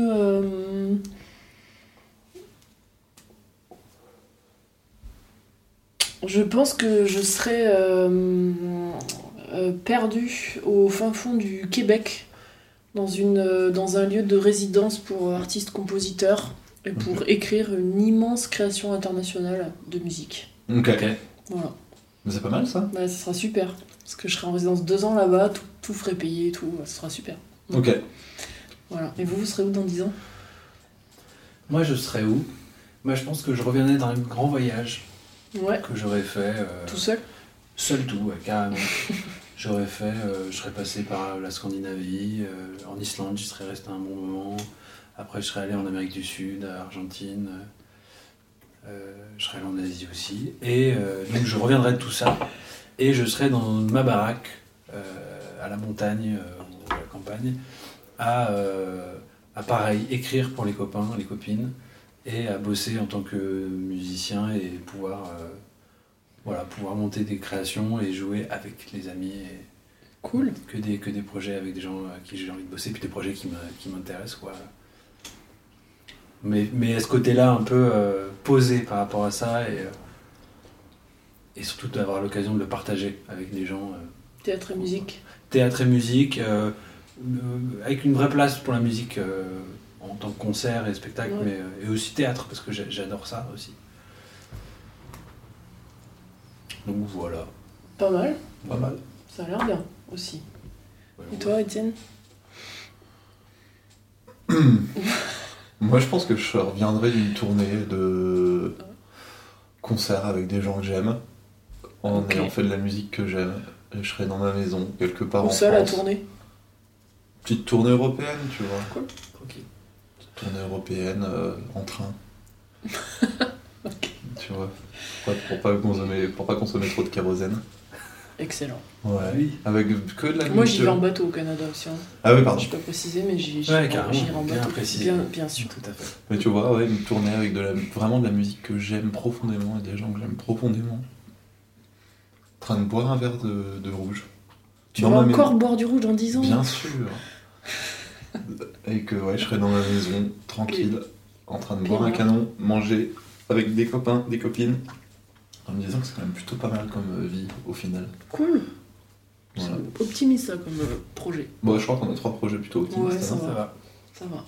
S3: Je pense que je serai euh, euh, perdue au fin fond du Québec, dans, une, euh, dans un lieu de résidence pour artistes-compositeurs, et pour écrire une immense création internationale de musique.
S5: Ok.
S3: Voilà.
S5: Mais c'est pas mal ça
S3: Ouais, ce sera super. Parce que je serai en résidence deux ans là-bas, tout, tout frais payé et tout, ce sera super.
S5: Ok.
S3: Voilà. Et vous, vous serez où dans 10 ans?
S2: Moi, je serais où? Moi, je pense que je reviendrais dans un grand voyage
S3: Ouais.
S2: que j'aurais fait. euh,
S3: Tout seul
S2: Seul tout, ouais, carrément. J'aurais fait, euh, je serais passé par la Scandinavie, euh, en Islande, j'y serais resté un bon moment. Après, je serais allé en Amérique du Sud, à Argentine. je serais allé en Asie aussi. Et donc, je reviendrai de tout ça. Et je serais dans ma baraque, à la montagne ou à la campagne, à, à pareil, écrire pour les copains, les copines, et à bosser en tant que musicien et pouvoir. euh, voilà, pouvoir monter des créations et jouer avec les amis et
S3: Cool.
S2: que des, que des projets avec des gens à qui j'ai envie de bosser, puis des projets qui m'intéressent. Quoi. Mais, mais à ce côté-là, un peu euh, posé par rapport à ça et, euh, et surtout d'avoir l'occasion de le partager avec des gens. euh,
S3: Théâtre et musique.
S2: théâtre et musique, avec une vraie place pour la musique en tant que concert et spectacle,
S3: Ouais.
S2: mais, euh, et aussi théâtre, parce que j'adore ça aussi. Donc voilà.
S3: Pas mal.
S5: Pas mal.
S3: Ça a l'air bien aussi.
S2: Ouais,
S3: Et
S2: ouais.
S3: toi, Étienne?
S5: Moi, je pense que je reviendrai d'une tournée de concerts avec des gens que j'aime, en ayant fait de la musique que j'aime. Et je serai dans ma maison, quelque part
S3: Où
S5: en
S3: la
S5: France.
S3: tournée
S5: Petite tournée européenne, tu vois.
S2: Ok.
S5: Tournée européenne euh, en train. Tu vois. Pour, pour pas consommer, pour pas consommer trop de kérosène.
S3: Excellent.
S5: Ouais.
S2: Oui.
S5: Avec que de la
S3: Moi, j'y vais en bateau au Canada aussi. hein.
S5: Ah oui, pardon.
S3: Je peux pas préciser, mais j'y
S2: Ouais,
S3: j'irai en
S2: bien
S3: bateau.
S2: précisé.
S3: Bien, bien sûr.
S2: Tout à fait.
S5: Mais tu vois, ouais, une tournée avec de la, vraiment de la musique que j'aime profondément et des gens que j'aime profondément. En train de boire un verre de, de rouge.
S3: Tu vas encore
S5: maison.
S3: boire du rouge dans 10 ans
S5: Bien sûr. Et que ouais, je serais dans ma maison, tranquille, en train de boire un canon, manger avec des copains, des copines, en me disant que c'est quand même plutôt pas mal comme euh, vie au final.
S3: Cool.
S5: Voilà.
S3: Optimise ça comme euh, projet.
S5: Bon, je crois qu'on a trois projets plutôt optimistes.
S3: Ouais, ça
S5: hein.
S2: Ça va.
S3: Ça va.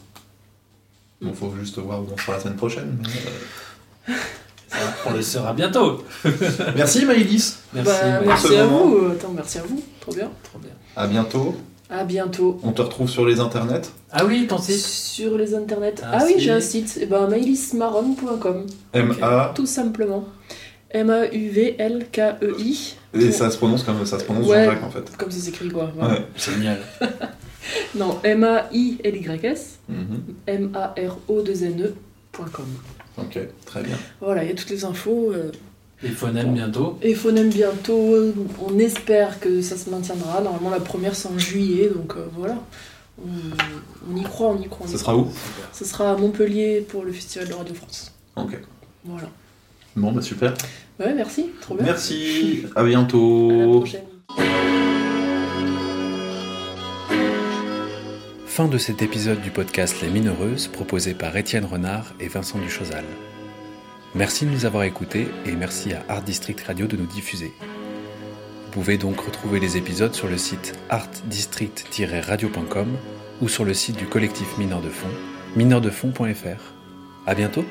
S5: Bon, faut juste voir où on sera la semaine prochaine. mais, euh,
S2: Ça va. On le saura bientôt.
S5: Merci Maïlis.
S2: Merci.
S3: Bah, merci
S5: ce
S3: à vous. Attends, merci à vous. Trop bien.
S2: Trop bien.
S5: À bientôt.
S3: À bientôt.
S5: On te retrouve sur les internets.
S2: Ah oui, ton site.
S3: Sur les internets.
S2: Un
S3: ah oui, j'ai un site. Eh ben, mailismarron.com.
S5: M-A.
S3: Tout simplement. M-A-U-V-L-K-E-I.
S5: Et ça se prononce comme ça se prononce
S3: Ouais.
S5: Jean-Jacques en fait.
S3: Comme ça s'écrit quoi. voilà.
S5: Ouais.
S2: Génial.
S3: Non, M-A-I-L-Y-S.
S5: Mhm.
S3: M-A-R-O-2-N-E.com.
S5: Ok, très bien.
S3: Voilà, il y a toutes les infos. euh,
S2: Phonèmes bientôt.
S3: Et Phonème bientôt, on espère que ça se maintiendra. Normalement, la première c'est en juillet, donc euh, voilà. On, on y croit, on y croit. on y
S5: Ça
S3: croit.
S5: sera où?
S3: Ce sera à Montpellier pour le Festival de Radio France.
S5: Ok.
S3: Voilà.
S5: Bon, bah super.
S3: Ouais, merci, trop bien.
S5: Merci. À
S3: À la
S5: bientôt.
S3: prochaine.
S1: Fin de cet épisode du podcast Les Mineureuses proposé par Étienne Renard et Vincent Duchosal. Merci de nous avoir écoutés et merci à Art District Radio de nous diffuser. Vous pouvez donc retrouver les épisodes sur le site artdistrict-radio.com ou sur le site du collectif Mineurs de Fonds, mineurdefond.fr. À bientôt!